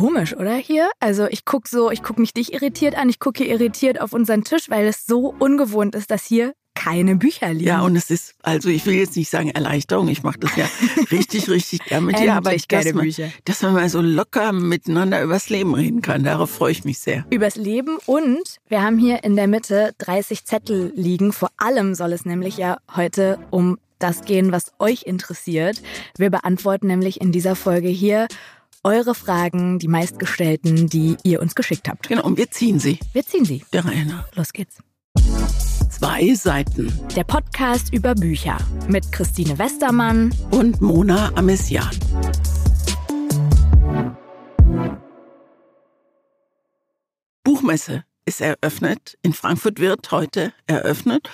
Komisch, oder hier? Also ich gucke so, ich gucke mich dich irritiert an, ich gucke hier irritiert auf unseren Tisch, weil es so ungewohnt ist, dass hier keine Bücher liegen. Ja, und es ist, also ich will jetzt nicht sagen Erleichterung, ich mache das ja richtig, richtig gern mit dir, aber ich, dass, man, Bücher. dass man mal so locker miteinander übers Leben reden kann, darauf freue ich mich sehr. Übers Leben und wir haben hier in der Mitte 30 Zettel liegen. Vor allem soll es nämlich ja heute um das gehen, was euch interessiert. Wir beantworten nämlich in dieser Folge hier eure Fragen, die meistgestellten, die ihr uns geschickt habt. Genau, und wir ziehen sie. Wir ziehen sie. Der Reihe nach. Los geht's. Zwei Seiten. Der Podcast über Bücher mit Christine Westermann Und Mona Amesian. Buchmesse ist eröffnet. In Frankfurt wird heute eröffnet.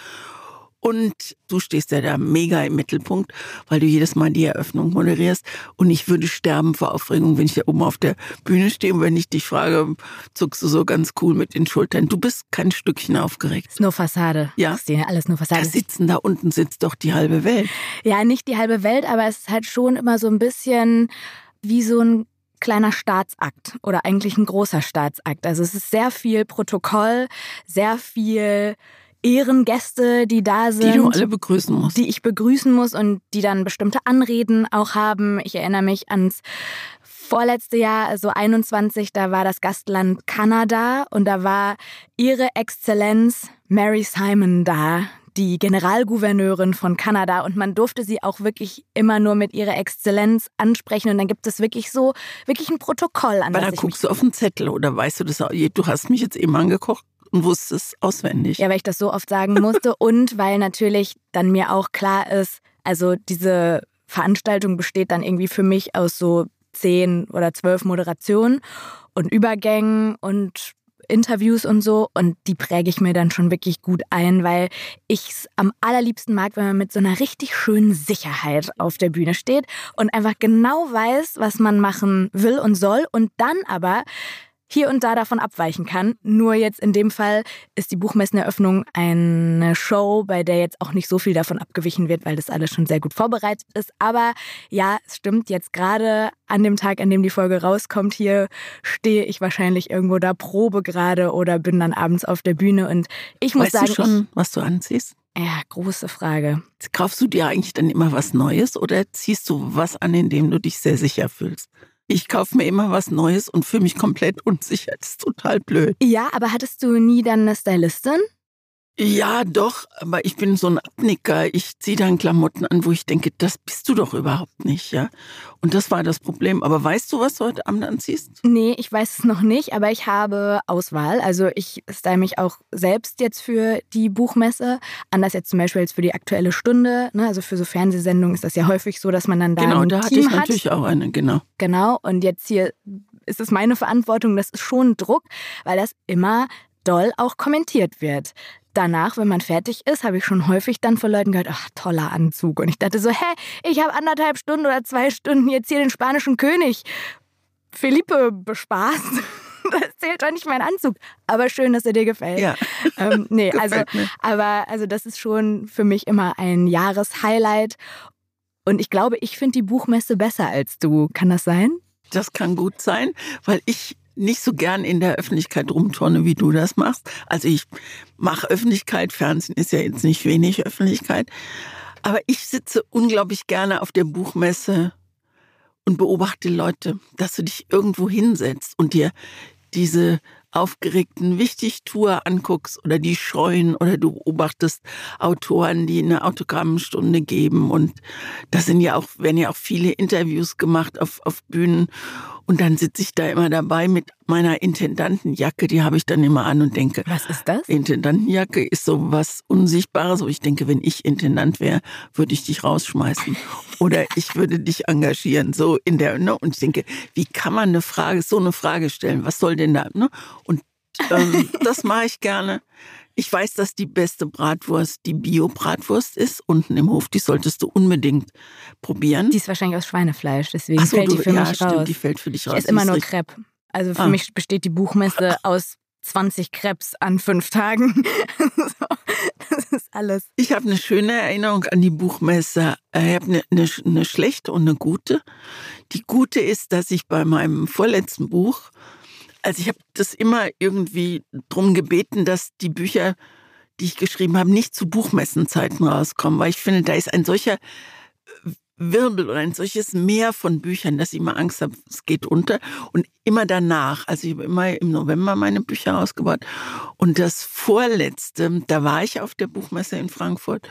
Und du stehst ja da mega im Mittelpunkt, weil du jedes Mal die Eröffnung moderierst. Und ich würde sterben vor Aufregung, wenn ich da oben auf der Bühne stehe. Und wenn ich dich frage, zuckst du so ganz cool mit den Schultern. Du bist kein Stückchen aufgeregt. Ist nur Fassade. Ja. Christine, alles nur Da Fassade. sitzen da unten sitzt doch die halbe Welt. Ja, nicht die halbe Welt, aber es ist halt schon immer so ein bisschen wie so ein kleiner Staatsakt oder eigentlich ein großer Staatsakt. Also es ist sehr viel Protokoll, sehr viel Ehrengäste, die da sind. Die du alle begrüßen musst. die ich begrüßen muss und die dann bestimmte Anreden auch haben. Ich erinnere mich ans vorletzte Jahr, also 21, da war das Gastland Kanada und da war ihre Exzellenz Mary Simon da, die Generalgouverneurin von Kanada und man durfte sie auch wirklich immer nur mit ihrer Exzellenz ansprechen und dann gibt es wirklich so, wirklich ein Protokoll an Aber da guckst du auf den Zettel oder weißt du das? auch? Du hast mich jetzt eben angekocht und wusstest es auswendig. Ja, weil ich das so oft sagen musste und weil natürlich dann mir auch klar ist, also diese Veranstaltung besteht dann irgendwie für mich aus so zehn oder zwölf Moderationen und Übergängen und Interviews und so und die präge ich mir dann schon wirklich gut ein, weil ich es am allerliebsten mag, wenn man mit so einer richtig schönen Sicherheit auf der Bühne steht und einfach genau weiß, was man machen will und soll und dann aber hier und da davon abweichen kann. Nur jetzt in dem Fall ist die Buchmesseneröffnung eine Show, bei der jetzt auch nicht so viel davon abgewichen wird, weil das alles schon sehr gut vorbereitet ist. Aber ja, es stimmt, jetzt gerade an dem Tag, an dem die Folge rauskommt, hier stehe ich wahrscheinlich irgendwo da, probe gerade oder bin dann abends auf der Bühne und ich muss weißt sagen, du schon, was du anziehst? ja, große Frage. Kaufst du dir eigentlich dann immer was Neues oder ziehst du was an, in dem du dich sehr sicher fühlst? Ich kaufe mir immer was Neues und fühle mich komplett unsicher. Das ist total blöd. Ja, aber hattest du nie dann eine Stylistin? Ja, doch, aber ich bin so ein Abnicker. Ich ziehe dann Klamotten an, wo ich denke, das bist du doch überhaupt nicht, ja. Und das war das Problem. Aber weißt du, was du heute Abend anziehst? Nee, ich weiß es noch nicht, aber ich habe Auswahl. Also ich style mich auch selbst jetzt für die Buchmesse. Anders jetzt zum Beispiel jetzt für die aktuelle Stunde. Ne? Also für so Fernsehsendungen ist das ja häufig so, dass man dann da genau, ein da hatte Team ich hat. natürlich auch eine, genau. Genau. Und jetzt hier ist es meine Verantwortung. Das ist schon Druck, weil das immer doll auch kommentiert wird. Danach, wenn man fertig ist, habe ich schon häufig dann von Leuten gehört, ach, toller Anzug. Und ich dachte so, hä, ich habe anderthalb Stunden oder zwei Stunden jetzt hier den spanischen König Felipe bespaßt. Das zählt doch nicht mein Anzug. Aber schön, dass er dir gefällt. Ja. Ähm, nee, also, Gefällt mir. aber also das ist schon für mich immer ein Jahreshighlight. Und ich glaube, ich finde die Buchmesse besser als du. Kann das sein? Das kann gut sein, weil ich nicht so gern in der Öffentlichkeit rumturne, wie du das machst. Also ich mache Öffentlichkeit, Fernsehen ist ja jetzt nicht wenig Öffentlichkeit. Aber ich sitze unglaublich gerne auf der Buchmesse und beobachte Leute, dass du dich irgendwo hinsetzt und dir diese aufgeregten Wichtigtour anguckst oder die scheuen oder du beobachtest Autoren, die eine Autogrammstunde geben und da sind ja auch, werden ja auch viele Interviews gemacht auf, auf Bühnen und dann sitze ich da immer dabei mit meiner Intendantenjacke, die habe ich dann immer an und denke, Was ist das? Intendantenjacke ist so was Unsichtbares. wo ich denke, wenn ich Intendant wäre, würde ich dich rausschmeißen. Oder ich würde dich engagieren. So in der, ne? Und ich denke, wie kann man eine Frage, so eine Frage stellen? Was soll denn da, ne? Und ähm, das mache ich gerne. Ich weiß, dass die beste Bratwurst die Bio-Bratwurst ist, unten im Hof. Die solltest du unbedingt probieren. Die ist wahrscheinlich aus Schweinefleisch, deswegen so, fällt die du- für ja, mich stimmt, raus. die fällt für dich raus. ich esse immer nur Crepe. Also für Ah. mich besteht die Buchmesse aus 20 Crepes an fünf Tagen. so, das ist alles. Ich habe eine schöne Erinnerung an die Buchmesse. Ich habe eine, eine, eine schlechte und eine gute. Die gute ist, dass ich bei meinem vorletzten Buch, also ich habe das immer irgendwie drum gebeten, dass die Bücher, die ich geschrieben habe, nicht zu Buchmessenzeiten rauskommen, weil ich finde, da ist ein solcher Wirbel oder ein solches Meer von Büchern, dass ich immer Angst habe, es geht unter. Und immer danach, also ich habe immer im November meine Bücher ausgebaut. Und das vorletzte, da war ich auf der Buchmesse in Frankfurt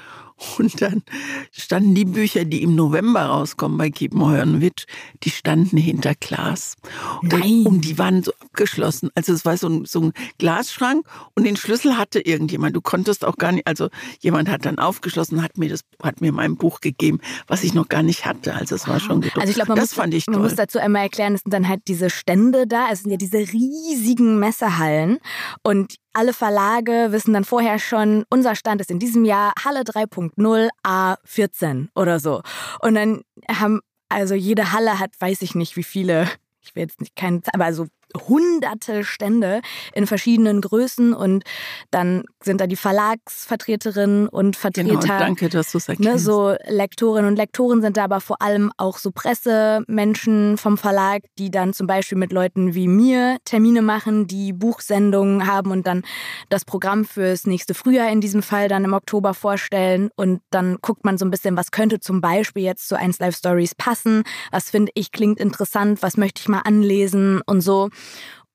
und dann standen die Bücher, die im November rauskommen bei Kiepenheuer-Witsch, die standen hinter Glas. Nein. Und, die waren so abgeschlossen. Also es war so ein, so ein Glasschrank und den Schlüssel hatte irgendjemand. Du konntest auch gar nicht, also jemand hat dann aufgeschlossen, hat mir das, hat mir mein Buch gegeben, was ich noch gar nicht hatte. Also es war schon gedruckt. Also ich glaube, man, das muss, fand ich man toll. muss dazu einmal erklären, es sind dann halt diese Stände da, es sind ja diese riesigen Messehallen und alle Verlage wissen dann vorher schon, unser Stand ist in diesem Jahr Halle 3.0 A14 oder so. Und dann haben, also jede Halle hat, weiß ich nicht, wie viele, ich will jetzt nicht keinen, aber so hunderte Stände in verschiedenen Größen und dann sind da die Verlagsvertreterinnen und Vertreter. Genau, danke, dass du es erkennst. Ne, so Lektorinnen und Lektoren sind da aber vor allem auch so Pressemenschen vom Verlag, die dann zum Beispiel mit Leuten wie mir Termine machen, die Buchsendungen haben und dann das Programm fürs nächste Frühjahr in diesem Fall dann im Oktober vorstellen und dann guckt man so ein bisschen, was könnte zum Beispiel jetzt zu 1 Live Stories passen, was finde ich klingt interessant, was möchte ich mal anlesen und so.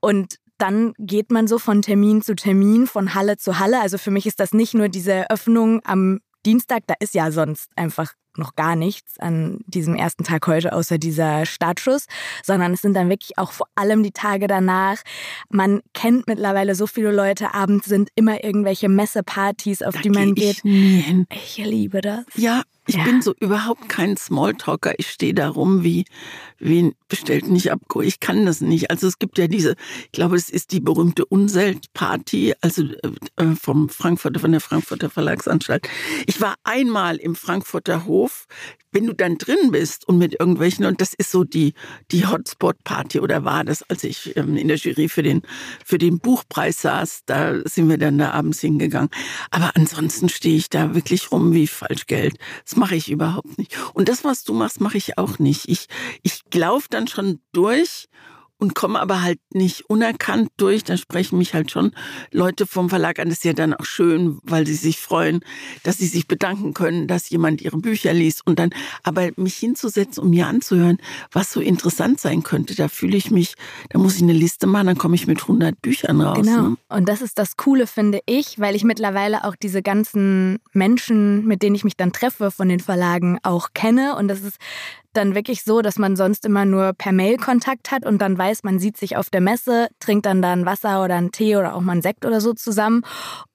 Und dann geht man so von Termin zu Termin, von Halle zu Halle. Also für mich ist das nicht nur diese Öffnung am Dienstag, da ist ja sonst einfach noch gar nichts an diesem ersten Tag heute, außer dieser Startschuss, sondern es sind dann wirklich auch vor allem die Tage danach. Man kennt mittlerweile so viele Leute, abends sind immer irgendwelche Messepartys, auf da die man geh geht. Ich, nie hin. Ich liebe das. Ja, ich Ja. bin so überhaupt kein Smalltalker. Ich stehe da rum wie, wie bestellt nicht ab. Ich kann das nicht. Also es gibt ja diese, ich glaube, es ist die berühmte Unselt-Party, also äh, vom Frankfurter, von der Frankfurter Verlagsanstalt. Ich war einmal im Frankfurter Hof. Wenn du dann drin bist und mit irgendwelchen, und das ist so die, die Hotspot-Party, oder war das, als ich ähm, in der Jury für den, für den Buchpreis saß, da sind wir dann da abends hingegangen. Aber ansonsten stehe ich da wirklich rum wie Falschgeld. Das mache ich überhaupt nicht. Und das, was du machst, mache ich auch nicht. Ich, ich laufe dann schon durch und komme aber halt nicht unerkannt durch. Dann sprechen mich halt schon Leute vom Verlag an. Das ist ja dann auch schön, weil sie sich freuen, dass sie sich bedanken können, dass jemand ihre Bücher liest. Und dann aber mich hinzusetzen, um mir anzuhören, was so interessant sein könnte, da fühle ich mich, da muss ich eine Liste machen, dann komme ich mit 100 Büchern raus. Genau. Ne? Und das ist das Coole, finde ich, weil ich mittlerweile auch diese ganzen Menschen, mit denen ich mich dann treffe von den Verlagen, auch kenne. Und das ist dann wirklich so, dass man sonst immer nur per Mail Kontakt hat und dann weiß, man sieht sich auf der Messe, trinkt dann da ein Wasser oder einen Tee oder auch mal einen Sekt oder so zusammen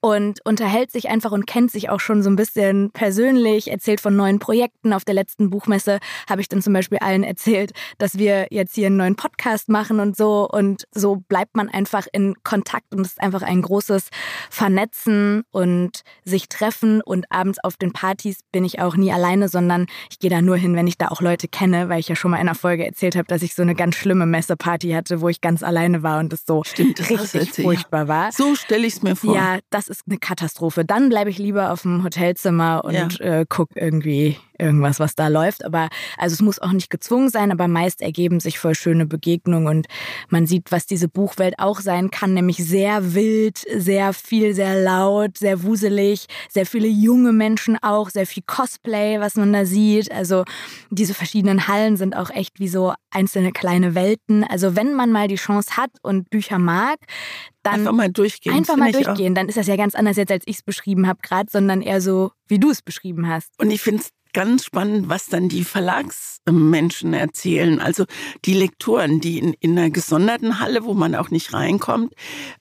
und unterhält sich einfach und kennt sich auch schon so ein bisschen persönlich, erzählt von neuen Projekten. Auf der letzten Buchmesse habe ich dann zum Beispiel allen erzählt, dass wir jetzt hier einen neuen Podcast machen und so und so bleibt man einfach in Kontakt und es ist einfach ein großes Vernetzen und sich treffen und abends auf den Partys bin ich auch nie alleine, sondern ich gehe da nur hin, wenn ich da auch Leute kenne, weil ich ja schon mal in einer Folge erzählt habe, dass ich so eine ganz schlimme Messeparty hatte, wo ich ganz alleine war und das so Stimmt, richtig furchtbar war. So stelle ich es mir vor. Ja, das ist eine Katastrophe. Dann bleibe ich lieber auf dem Hotelzimmer und äh, guck irgendwie irgendwas, was da läuft. Aber also es muss auch nicht gezwungen sein, aber meist ergeben sich voll schöne Begegnungen und man sieht, was diese Buchwelt auch sein kann, nämlich sehr wild, sehr viel, sehr laut, sehr wuselig, sehr viele junge Menschen auch, sehr viel Cosplay, was man da sieht. Also diese verschiedenen Hallen sind auch echt wie so einzelne kleine Welten. Also wenn man mal die Chance hat und Bücher mag, dann Einfach mal durchgehen. Einfach mal durchgehen. Dann ist das ja ganz anders jetzt, als ich es beschrieben habe gerade, sondern eher so, wie du es beschrieben hast. Und ich finde es ganz spannend, was dann die Verlagsmenschen erzählen. Also die Lektoren, die in, in einer gesonderten Halle, wo man auch nicht reinkommt,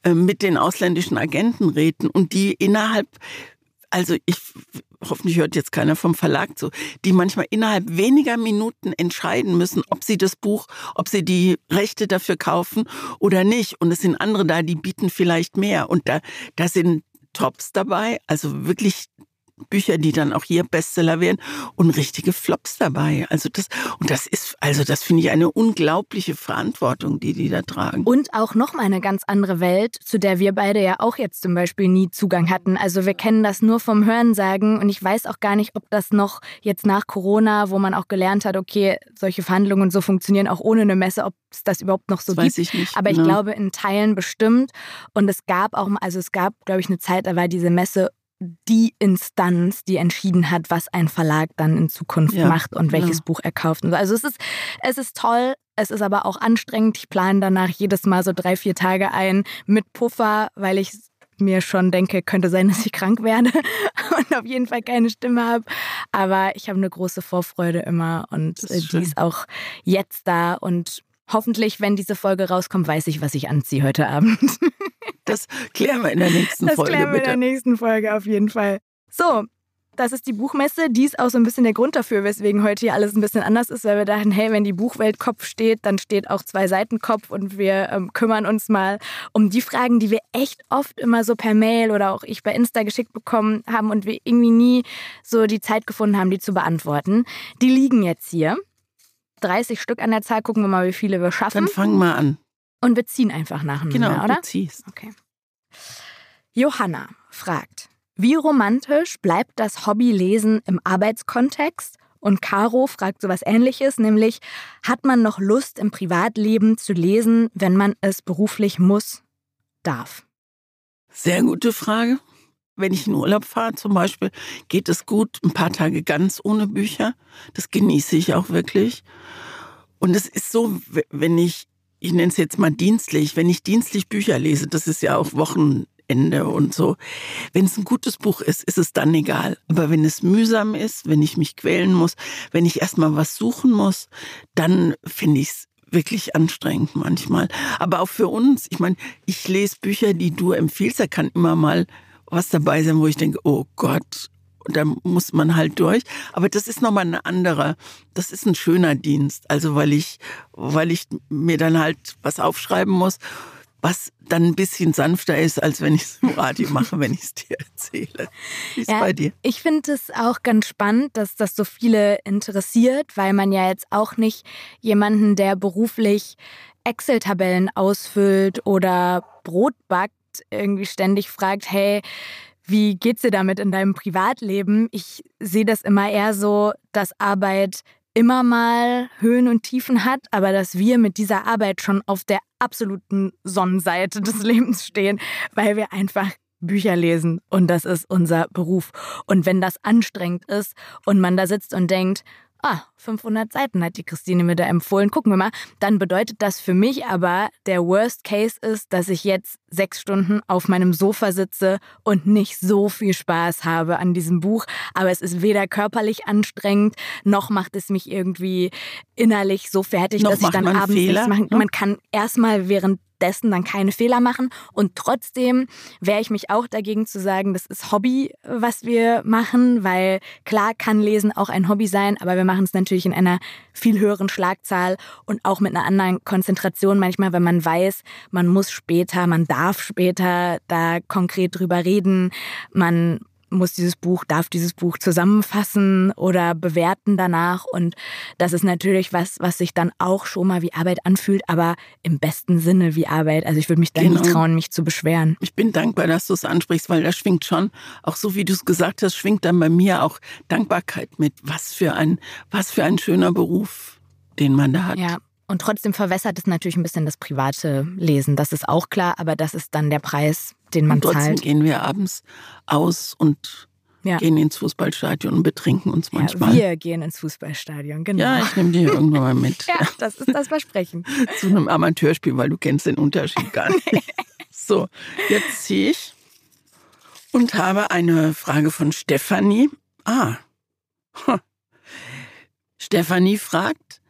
äh, mit den ausländischen Agenten reden und die innerhalb, also ich hoffentlich hört jetzt keiner vom Verlag zu, die manchmal innerhalb weniger Minuten entscheiden müssen, ob sie das Buch, ob sie die Rechte dafür kaufen oder nicht. Und es sind andere da, die bieten vielleicht mehr. Und da, da sind Tops dabei, also wirklich Bücher, die dann auch hier Bestseller werden und richtige Flops dabei. Also das und das ist also das finde ich eine unglaubliche Verantwortung, die die da tragen. Und auch noch mal eine ganz andere Welt, zu der wir beide ja auch jetzt zum Beispiel nie Zugang hatten. Also wir kennen das nur vom Hörensagen und ich weiß auch gar nicht, ob das noch jetzt nach Corona, wo man auch gelernt hat, okay, solche Verhandlungen so funktionieren auch ohne eine Messe, ob es das überhaupt noch so das gibt. Weiß ich nicht, Aber ich genau. glaube in Teilen bestimmt. Und es gab auch, also es gab, glaube ich, eine Zeit, da war diese Messe die Instanz, die entschieden hat, was ein Verlag dann in Zukunft Ja, macht und welches ja. Buch er kauft. Also es ist, es ist toll, es ist aber auch anstrengend. Ich plane danach jedes Mal so drei, vier Tage ein mit Puffer, weil ich mir schon denke, könnte sein, dass ich krank werde und auf jeden Fall keine Stimme habe. Aber ich habe eine große Vorfreude immer und äh, ist die schön. ist auch jetzt da und Hoffentlich, wenn diese Folge rauskommt, weiß ich, was ich anziehe heute Abend. Das klären wir in der nächsten Das Folge klären wir in bitte. der nächsten Folge auf jeden Fall. So, das ist die Buchmesse. Die ist auch so ein bisschen der Grund dafür, weswegen heute hier alles ein bisschen anders ist, weil wir dachten, hey, wenn die Buchwelt Kopf steht, dann steht auch zwei Seiten Kopf und wir ähm, kümmern uns mal um die Fragen, die wir echt oft immer so per Mail oder auch ich bei Insta geschickt bekommen haben und wir irgendwie nie so die Zeit gefunden haben, die zu beantworten. Die liegen jetzt hier. 30 Stück an der Zahl, gucken wir mal, wie viele wir schaffen. Dann fang mal an. Und wir ziehen einfach nacheinander, Genau, oder? du ziehst. Okay. Johanna fragt, wie romantisch bleibt das Hobbylesen im Arbeitskontext? Und Caro fragt sowas ähnliches, nämlich, hat man noch Lust im Privatleben zu lesen, wenn man es beruflich muss, darf? Sehr gute Frage. Wenn ich in Urlaub fahre zum Beispiel, geht es gut, ein paar Tage ganz ohne Bücher. Das genieße ich auch wirklich. Und es ist so, wenn ich, ich nenne es jetzt mal dienstlich, wenn ich dienstlich Bücher lese, das ist ja auch Wochenende und so. Wenn es ein gutes Buch ist, ist es dann egal. Aber wenn es mühsam ist, wenn ich mich quälen muss, wenn ich erstmal was suchen muss, dann finde ich es wirklich anstrengend manchmal. Aber auch für uns, ich meine, ich lese Bücher, die du empfiehlst, da kann immer mal was dabei sein, wo ich denke, oh Gott, und da muss man halt durch. Aber das ist nochmal ein anderer, das ist ein schöner Dienst. Also weil ich, weil ich mir dann halt was aufschreiben muss, was dann ein bisschen sanfter ist, als wenn ich es im Radio mache, wenn ich es dir erzähle. Wie ist Ja. bei dir? Ich finde es auch ganz spannend, dass das so viele interessiert, weil man ja jetzt auch nicht jemanden, der beruflich Excel-Tabellen ausfüllt oder Brot backt, irgendwie ständig fragt, hey, wie geht's dir damit in deinem Privatleben? Ich sehe das immer eher so, dass Arbeit immer mal Höhen und Tiefen hat, aber dass wir mit dieser Arbeit schon auf der absoluten Sonnenseite des Lebens stehen, weil wir einfach Bücher lesen und das ist unser Beruf. Und wenn das anstrengend ist und man da sitzt und denkt, ah, 500 Seiten hat die Christine mir da empfohlen, gucken wir mal, dann bedeutet das für mich aber, der Worst Case ist, dass ich jetzt sechs Stunden auf meinem Sofa sitze und nicht so viel Spaß habe an diesem Buch. Aber es ist weder körperlich anstrengend, noch macht es mich irgendwie innerlich so fertig, Noch dass ich dann abends Fehler, nichts machen. ne? Man kann erstmal währenddessen dann keine Fehler machen. Und trotzdem wehre ich mich auch dagegen zu sagen, das ist Hobby, was wir machen, weil klar kann Lesen auch ein Hobby sein, aber wir machen es natürlich in einer viel höheren Schlagzahl und auch mit einer anderen Konzentration manchmal, wenn man weiß, man muss später, man darf später da konkret drüber reden, man muss dieses Buch, darf dieses Buch zusammenfassen oder bewerten danach. Und das ist natürlich was, was sich dann auch schon mal wie Arbeit anfühlt, aber im besten Sinne wie Arbeit. Also ich würde mich da Genau. nicht trauen, mich zu beschweren. Ich bin dankbar, dass du es ansprichst, weil da schwingt schon, auch so wie du es gesagt hast, schwingt dann bei mir auch Dankbarkeit mit. Was für ein, was für ein schöner Beruf, den man da hat. Ja. Und trotzdem verwässert es natürlich ein bisschen das private Lesen. Das ist auch klar, aber das ist dann der Preis, den man und trotzdem zahlt. gehen wir abends aus und Ja. gehen ins Fußballstadion und betrinken uns Ja, manchmal. wir gehen ins Fußballstadion, genau. Ja, ich nehme die irgendwann mal mit Ja, das ist das Versprechen. zu einem Amateurspiel, weil du kennst den Unterschied gar nicht. So, jetzt ziehe ich und habe eine Frage von Stefanie. Ah. Stefanie fragt,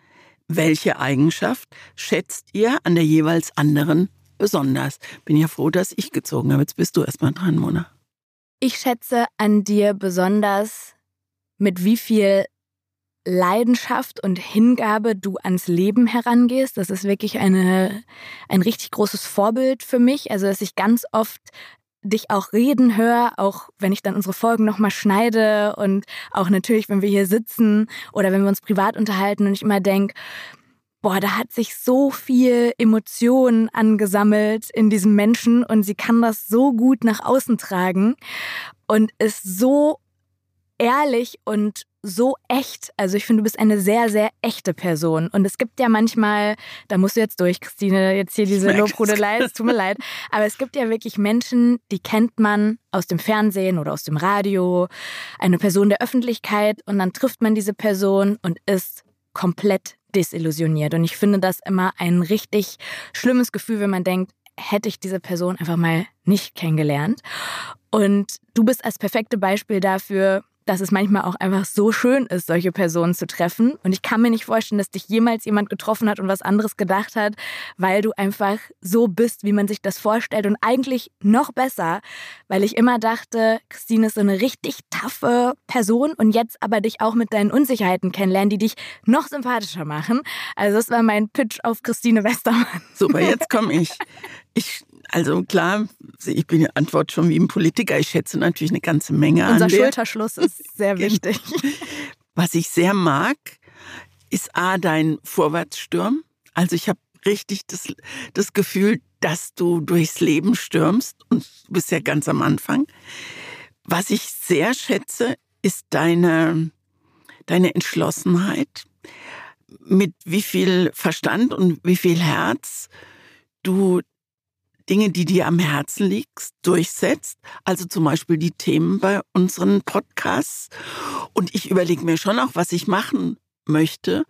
welche Eigenschaft schätzt ihr an der jeweils anderen besonders? Bin ja froh, dass ich gezogen habe. Jetzt bist du erstmal dran, Mona. Ich schätze an dir besonders, mit wie viel Leidenschaft und Hingabe du ans Leben herangehst. Das ist wirklich eine, ein richtig großes Vorbild für mich. Also, dass ich ganz oft dich auch reden höre, auch wenn ich dann unsere Folgen nochmal schneide und auch natürlich, wenn wir hier sitzen oder wenn wir uns privat unterhalten und ich immer denke, boah, da hat sich so viel Emotion angesammelt in diesem Menschen und sie kann das so gut nach außen tragen und ist so ehrlich und so echt. Also ich finde, du bist eine sehr, sehr echte Person. Und es gibt ja manchmal, da musst du jetzt durch, Christine, jetzt hier diese Lobhudelei, es tut mir leid. Aber es gibt ja wirklich Menschen, die kennt man aus dem Fernsehen oder aus dem Radio, eine Person der Öffentlichkeit und dann trifft man diese Person und ist komplett desillusioniert. Und ich finde das immer ein richtig schlimmes Gefühl, wenn man denkt, hätte ich diese Person einfach mal nicht kennengelernt. Und du bist als perfekte Beispiel dafür, dass es manchmal auch einfach so schön ist, solche Personen zu treffen. Und ich kann mir nicht vorstellen, dass dich jemals jemand getroffen hat und was anderes gedacht hat, weil du einfach so bist, wie man sich das vorstellt. Und eigentlich noch besser, weil ich immer dachte, Christine ist so eine richtig taffe Person und jetzt aber dich auch mit deinen Unsicherheiten kennenlernen, die dich noch sympathischer machen. Also das war mein Pitch auf Christine Westermann. Super, jetzt komme ich. Ich also klar, ich bin die Antwort schon wie ein Politiker. Ich schätze natürlich eine ganze Menge Unser an. Unser Schulterschluss ist sehr genau. wichtig. Was ich sehr mag, ist A, dein Vorwärtssturm. Also ich habe richtig das, das Gefühl, dass du durchs Leben stürmst und du bist ja ganz am Anfang. Was ich sehr schätze, ist deine, deine Entschlossenheit, mit wie viel Verstand und wie viel Herz du Dinge, die dir am Herzen liegt, durchsetzt. Also zum Beispiel die Themen bei unseren Podcasts. Und ich überlege mir schon auch, was ich machen möchte.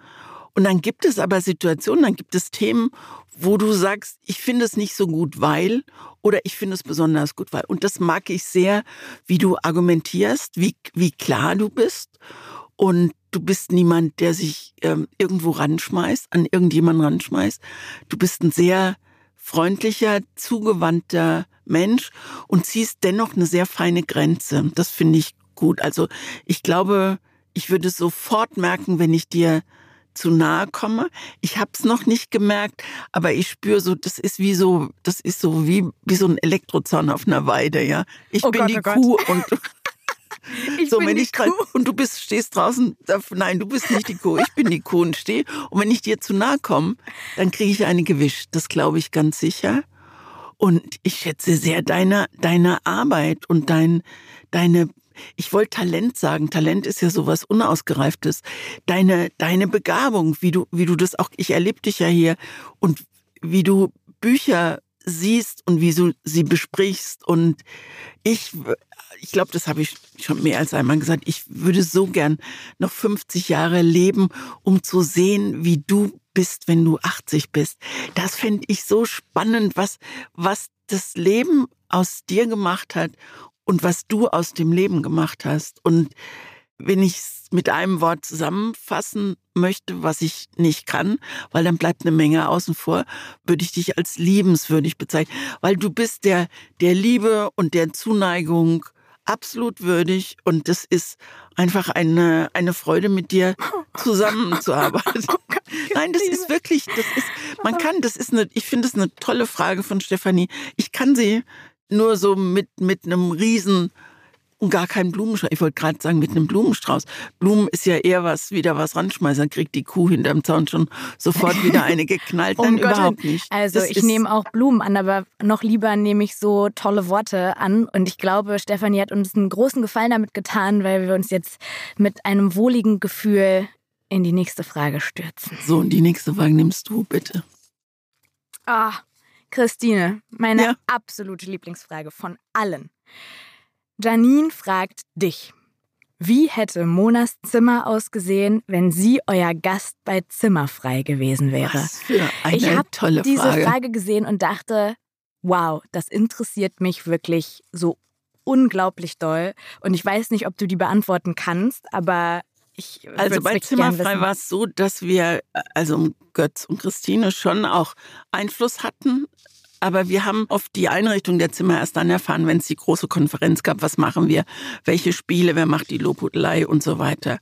Und dann gibt es aber Situationen, dann gibt es Themen, wo du sagst, ich finde es nicht so gut, weil oder ich finde es besonders gut, weil. Und das mag ich sehr, wie du argumentierst, wie, wie klar du bist. Und du bist niemand, der sich ähm, irgendwo ranschmeißt, an irgendjemanden ranschmeißt. Du bist ein sehr freundlicher, zugewandter Mensch und ziehst dennoch eine sehr feine Grenze. Das finde ich gut. Also ich glaube, ich würde sofort merken, wenn ich dir zu nahe komme. Ich habe es noch nicht gemerkt, aber ich spüre so, das ist wie so, das ist so wie wie so ein Elektrozaun auf einer Weide, ja. Ich oh bin Gott, die oh Kuh Gott. und Ich so, bin wenn die ich Kuh. und du bist stehst draußen, nein, du bist nicht die Kuh, ich bin die Kuh und stehe und wenn ich dir zu nahe komme, dann kriege ich eine gewischt, das glaube ich ganz sicher. Und ich schätze sehr deine deine Arbeit und dein deine ich wollte Talent sagen. Talent ist ja sowas unausgereiftes. Deine deine Begabung, wie du wie du das auch ich erlebe dich ja hier und wie du Bücher siehst und wie du sie besprichst. Und ich, ich glaube, das habe ich schon mehr als einmal gesagt, ich würde so gern noch 50 Jahre leben, um zu sehen, wie du bist, wenn du 80 bist. Das fände ich so spannend, was, was das Leben aus dir gemacht hat und was du aus dem Leben gemacht hast. Und wenn ich es mit einem Wort zusammenfassen möchte, was ich nicht kann, weil dann bleibt eine Menge außen vor, würde ich dich als liebenswürdig bezeichnen, weil du bist der, der Liebe und der Zuneigung absolut würdig und das ist einfach eine, eine Freude mit dir zusammenzuarbeiten. Nein, das ist wirklich, das ist, man kann, das ist eine, ich finde es eine tolle Frage von Stefanie. Ich kann sie nur so mit, mit einem riesen und gar keinen Blumenstrauß. Ich wollte gerade sagen, mit einem Blumenstrauß. Blumen ist ja eher was, wieder was ranschmeißen. kriegt die Kuh hinterm Zaun schon sofort wieder eine geknallt. Nein, um überhaupt nicht. Also das ich nehme auch Blumen an, aber noch lieber nehme ich so tolle Worte an. Und ich glaube, Stefanie hat uns einen großen Gefallen damit getan, weil wir uns jetzt mit einem wohligen Gefühl in die nächste Frage stürzen. So, und die nächste Frage nimmst du bitte. Ah, Christine, meine ja. absolute Lieblingsfrage von allen. Janine fragt dich. Wie hätte Monas Zimmer ausgesehen, wenn sie euer Gast bei Zimmerfrei gewesen wäre? Was für eine ich habe diese Frage. Frage gesehen und dachte, wow, das interessiert mich wirklich so unglaublich doll. Und ich weiß nicht, ob du die beantworten kannst, aber ich also bei Zimmerfrei war es so, dass wir, also Götz und Christine schon auch Einfluss hatten aber wir haben oft die Einrichtung der Zimmer erst dann erfahren, wenn es die große Konferenz gab, was machen wir, welche Spiele, wer macht die Lobhudelei und so weiter.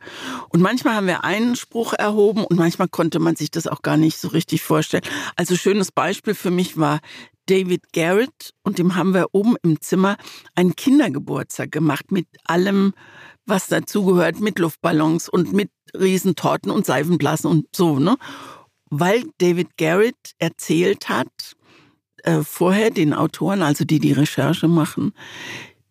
Und manchmal haben wir einen Spruch erhoben und manchmal konnte man sich das auch gar nicht so richtig vorstellen. Also schönes Beispiel für mich war David Garrett und dem haben wir oben im Zimmer einen Kindergeburtstag gemacht mit allem, was dazugehört, mit Luftballons und mit Riesentorten und Seifenblasen und so, ne? Weil David Garrett erzählt hat, äh, vorher den Autoren, also die die Recherche machen,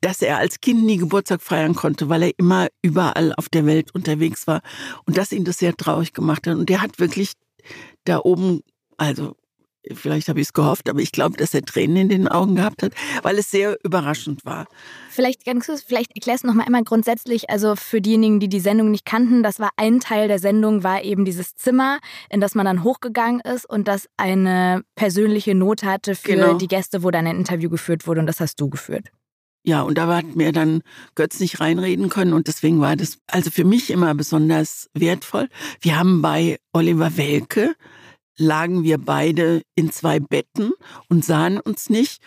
dass er als Kind nie Geburtstag feiern konnte, weil er immer überall auf der Welt unterwegs war und dass ihn das sehr traurig gemacht hat. Und der hat wirklich da oben, also vielleicht habe ich es gehofft, aber ich glaube, dass er Tränen in den Augen gehabt hat, weil es sehr überraschend war. Vielleicht ganz kurz, vielleicht erklärst du noch mal einmal grundsätzlich, also für diejenigen, die die Sendung nicht kannten, das war ein Teil der Sendung, war eben dieses Zimmer, in das man dann hochgegangen ist und das eine persönliche Note hatte für genau. die Gäste, wo dann ein Interview geführt wurde und das hast du geführt. Ja, und da hat mir dann Götz nicht reinreden können und deswegen war das also für mich immer besonders wertvoll. Wir haben bei Oliver Welke lagen wir beide in zwei Betten und sahen uns nicht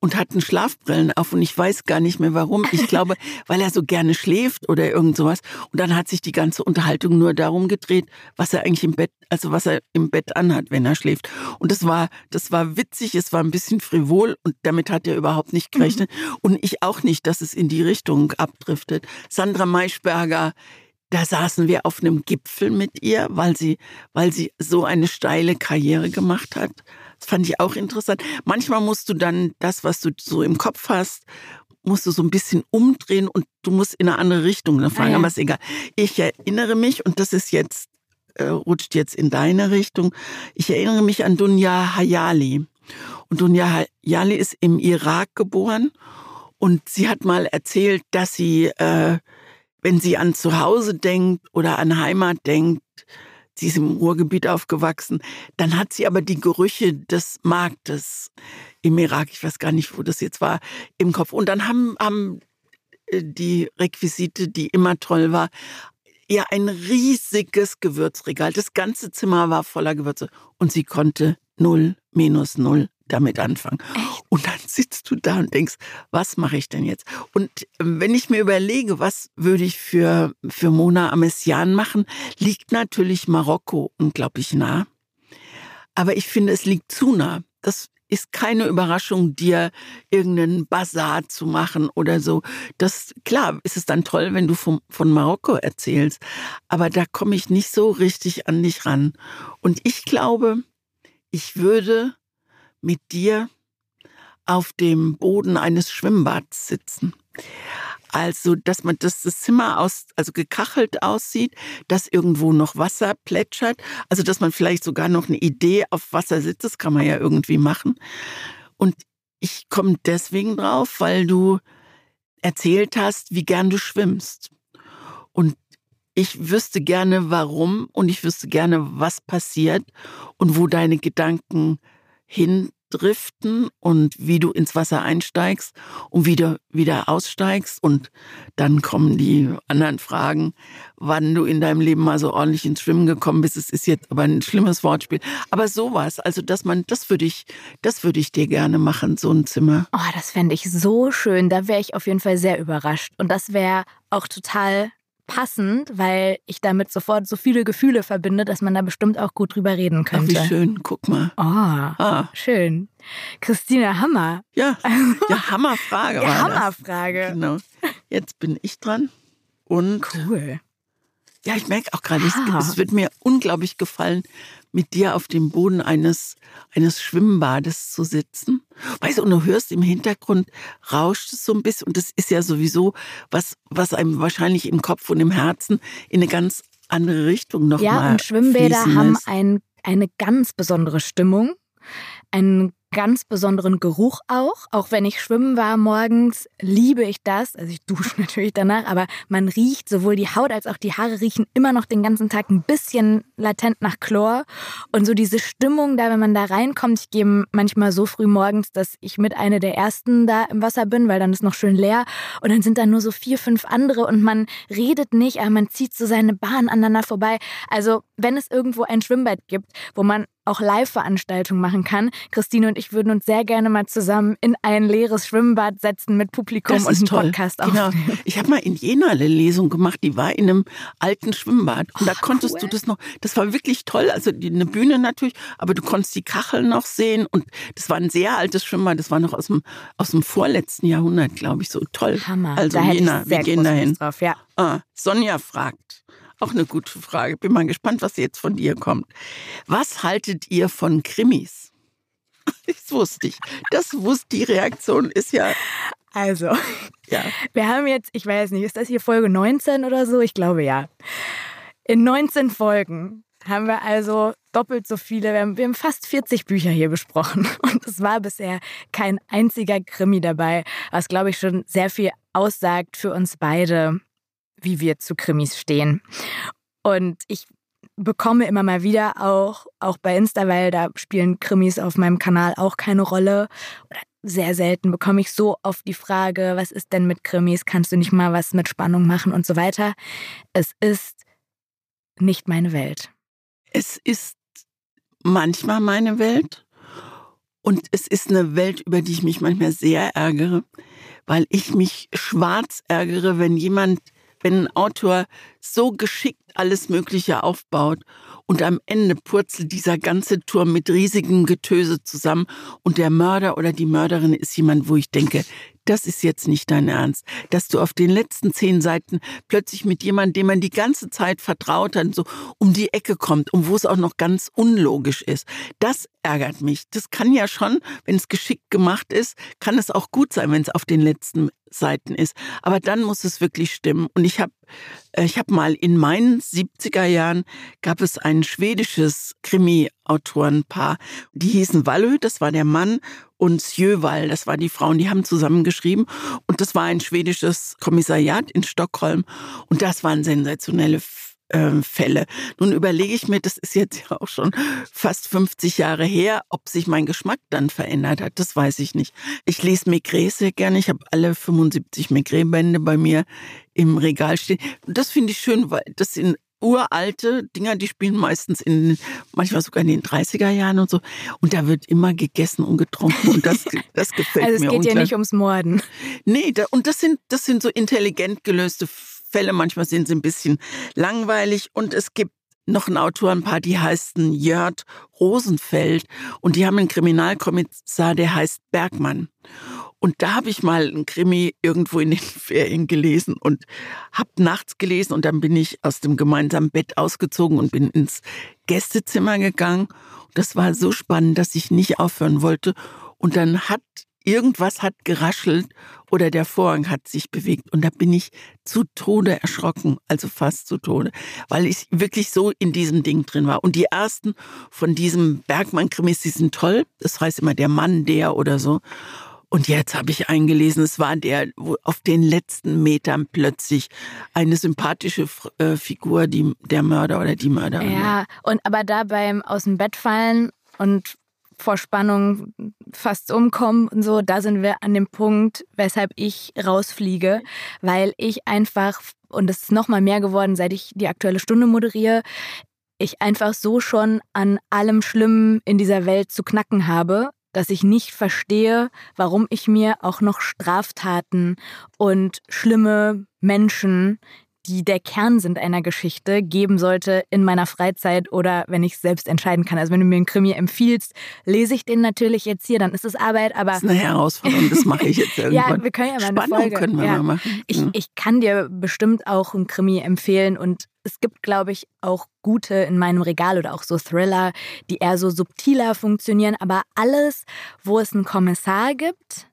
und hatten Schlafbrillen auf und ich weiß gar nicht mehr warum. Ich glaube, weil er so gerne schläft oder irgend sowas. Und dann hat sich die ganze Unterhaltung nur darum gedreht, was er eigentlich im Bett, also was er im Bett anhat, wenn er schläft. Und das war, das war witzig, es war ein bisschen frivol und damit hat er überhaupt nicht gerechnet. Mhm. Und ich auch nicht, dass es in die Richtung abdriftet. Sandra Maischberger da saßen wir auf einem Gipfel mit ihr, weil sie, weil sie so eine steile Karriere gemacht hat. Das fand ich auch interessant. Manchmal musst du dann das, was du so im Kopf hast, musst du so ein bisschen umdrehen und du musst in eine andere Richtung fahren. Ah, ja. Aber ist egal. Ich erinnere mich, und das ist jetzt, äh, rutscht jetzt in deine Richtung. Ich erinnere mich an Dunja Hayali. Und Dunja Hayali ist im Irak geboren und sie hat mal erzählt, dass sie, äh, wenn sie an Zuhause denkt oder an Heimat denkt, sie ist im Ruhrgebiet aufgewachsen, dann hat sie aber die Gerüche des Marktes im Irak, ich weiß gar nicht, wo das jetzt war, im Kopf. Und dann haben, haben äh, die Requisite, die immer toll war, ihr ein riesiges Gewürzregal. Das ganze Zimmer war voller Gewürze. Und sie konnte null minus null damit anfangen. Echt? Und dann sitzt du da und denkst, was mache ich denn jetzt? Und ähm, wenn ich mir überlege, was würde ich für, für Mona Amessian machen, liegt natürlich Marokko unglaublich nah. Aber ich finde, es liegt zu nah. Das ist keine Überraschung, dir irgendeinen Bazar zu machen oder so. Das, klar, ist es dann toll, wenn du vom, von Marokko erzählst. Aber da komme ich nicht so richtig an dich ran. Und ich glaube, ich würde mit dir auf dem Boden eines Schwimmbads sitzen. Also, dass man dass das Zimmer aus, also gekachelt aussieht, dass irgendwo noch Wasser plätschert. Also, dass man vielleicht sogar noch eine Idee auf Wasser sitzt, das kann man ja irgendwie machen. Und ich komme deswegen drauf, weil du erzählt hast, wie gern du schwimmst. Und ich wüsste gerne, warum und ich wüsste gerne, was passiert und wo deine Gedanken hindriften und wie du ins Wasser einsteigst und wieder, wieder aussteigst. Und dann kommen die anderen Fragen, wann du in deinem Leben mal so ordentlich ins Schwimmen gekommen bist. Es ist jetzt aber ein schlimmes Wortspiel. Aber sowas, also dass man, das würde ich, das würde ich dir gerne machen, so ein Zimmer. Oh, das fände ich so schön. Da wäre ich auf jeden Fall sehr überrascht. Und das wäre auch total passend, weil ich damit sofort so viele Gefühle verbinde, dass man da bestimmt auch gut drüber reden könnte. Ach, wie schön, guck mal. Oh, ah. schön. Christine Hammer. Ja, ja Hammerfrage. ja, Hammerfrage. Das. Genau. Jetzt bin ich dran. Und cool. Ja, ich merke auch gerade, ah. es, es wird mir unglaublich gefallen, mit dir auf dem Boden eines, eines Schwimmbades zu sitzen. Weißt du, und du hörst im Hintergrund rauscht es so ein bisschen und das ist ja sowieso was, was einem wahrscheinlich im Kopf und im Herzen in eine ganz andere Richtung nochmal. Ja, und Schwimmbäder haben ein, eine ganz besondere Stimmung, einen ganz besonderen Geruch auch. Auch wenn ich schwimmen war morgens, liebe ich das. Also ich dusche natürlich danach, aber man riecht sowohl die Haut als auch die Haare riechen immer noch den ganzen Tag ein bisschen latent nach Chlor. Und so diese Stimmung da, wenn man da reinkommt, ich gehe manchmal so früh morgens, dass ich mit einer der ersten da im Wasser bin, weil dann ist noch schön leer. Und dann sind da nur so vier, fünf andere und man redet nicht, aber man zieht so seine Bahn aneinander vorbei. Also wenn es irgendwo ein Schwimmbad gibt, wo man auch Live-Veranstaltungen machen kann. Christine und ich würden uns sehr gerne mal zusammen in ein leeres Schwimmbad setzen mit Publikum Das und einen toll. Podcast Genau. aufnehmen. Ich habe mal in Jena eine Lesung gemacht, die war in einem alten Schwimmbad. Und da Oh, konntest cool. du das noch, das war wirklich toll. Also die, eine Bühne natürlich, aber du konntest die Kacheln noch sehen. Und das war ein sehr altes Schwimmbad, das war noch aus dem, aus dem vorletzten Jahrhundert, glaube ich, so toll. Hammer. Also da Jena, wir gehen dahin. Drauf, ja. Ah, Sonja fragt. Auch eine gute Frage. Bin mal gespannt, was jetzt von dir kommt. Was haltet ihr von Krimis? Das wusste ich. Das wusste die Reaktion ist ja, Also, ja. wir haben jetzt, ich weiß nicht, ist das hier Folge 19 oder so? Ich glaube ja. In 19 Folgen haben wir also doppelt so viele, wir haben, wir haben fast 40 Bücher hier besprochen. Und es war bisher kein einziger Krimi dabei, was, glaube ich, schon sehr viel aussagt für uns beide, wie wir zu Krimis stehen. Und ich bekomme immer mal wieder auch, auch bei Insta, weil da spielen Krimis auf meinem Kanal auch keine Rolle. Oder sehr selten bekomme ich so oft die Frage, was ist denn mit Krimis? Kannst du nicht mal was mit Spannung machen und so weiter? Es ist nicht meine Welt. Es ist manchmal meine Welt und es ist eine Welt, über die ich mich manchmal sehr ärgere, weil ich mich schwarz ärgere, wenn jemand, wenn ein Autor so geschickt alles Mögliche aufbaut und am Ende purzelt dieser ganze Turm mit riesigem Getöse zusammen und der Mörder oder die Mörderin ist jemand, wo ich denke, das ist jetzt nicht dein Ernst, dass du auf den letzten zehn Seiten plötzlich mit jemandem, dem man die ganze Zeit vertraut hat, so um die Ecke kommt und wo es auch noch ganz unlogisch ist. Das ärgert mich. Das kann ja schon, wenn es geschickt gemacht ist, kann es auch gut sein, wenn es auf den letzten Seiten ist. Aber dann muss es wirklich stimmen. Und ich habe ich hab mal in meinen 70er Jahren gab es ein schwedisches Krimi-Autorenpaar. Die hießen Wallö, das war der Mann, und Sjöwall, das war die Frau. Und die haben zusammen geschrieben. Und das war ein schwedisches Kommissariat in Stockholm. Und das waren sensationelle äh, Fälle. Nun überlege ich mir, das ist jetzt ja auch schon fast 50 Jahre her, ob sich mein Geschmack dann verändert hat, das weiß ich nicht. Ich lese Maigret sehr gerne. Ich habe alle 75 Maigret-Bände bei mir im Regal stehen. Das finde ich schön, weil das sind uralte Dinger, die spielen meistens in, manchmal sogar in den 30er Jahren und so. Und da wird immer gegessen und getrunken und das, das gefällt Also es mir geht ja unglaublich. nicht ums Morden. Nee, da, und das sind, das sind so intelligent gelöste Fälle. Manchmal sind sie ein bisschen langweilig. Und es gibt noch ein Autorenpaar, die heißen Jörg Rosenfeld. Und die haben einen Kriminalkommissar, der heißt Bergmann. Und da habe ich mal einen Krimi irgendwo in den Ferien gelesen und habe nachts gelesen und dann bin ich aus dem gemeinsamen Bett ausgezogen und bin ins Gästezimmer gegangen. Das war so spannend, dass ich nicht aufhören wollte. Und dann hat irgendwas hat geraschelt oder der Vorhang hat sich bewegt und da bin ich zu Tode erschrocken, also fast zu Tode, weil ich wirklich so in diesem Ding drin war. Und die ersten von diesem Bergmann-Krimis, die sind toll. Das heißt immer der Mann, der oder so. Und jetzt habe ich eingelesen, es war der, wo auf den letzten Metern plötzlich eine sympathische äh, Figur, die, der Mörder oder die Mörderin. Ja, und aber da beim aus dem Bett fallen und vor Spannung fast umkommen und so, da sind wir an dem Punkt, weshalb ich rausfliege, weil ich einfach, und es ist noch mal mehr geworden, seit ich die aktuelle Stunde moderiere, ich einfach so schon an allem Schlimmen in dieser Welt zu knacken habe, dass ich nicht verstehe, warum ich mir auch noch Straftaten und schlimme Menschen, die der Kern sind einer Geschichte, geben sollte in meiner Freizeit oder wenn ich selbst entscheiden kann. Also wenn du mir einen Krimi empfiehlst, lese ich den natürlich jetzt hier, dann ist es Arbeit, aber... Das ist eine Herausforderung, das mache ich jetzt irgendwann. ja, wir können ja mal eine Spannung Folge. können wir ja. mal machen. Ich, ich kann dir bestimmt auch einen Krimi empfehlen und es gibt, glaube ich, auch gute in meinem Regal oder auch so Thriller, die eher so subtiler funktionieren. Aber alles, wo es einen Kommissar gibt,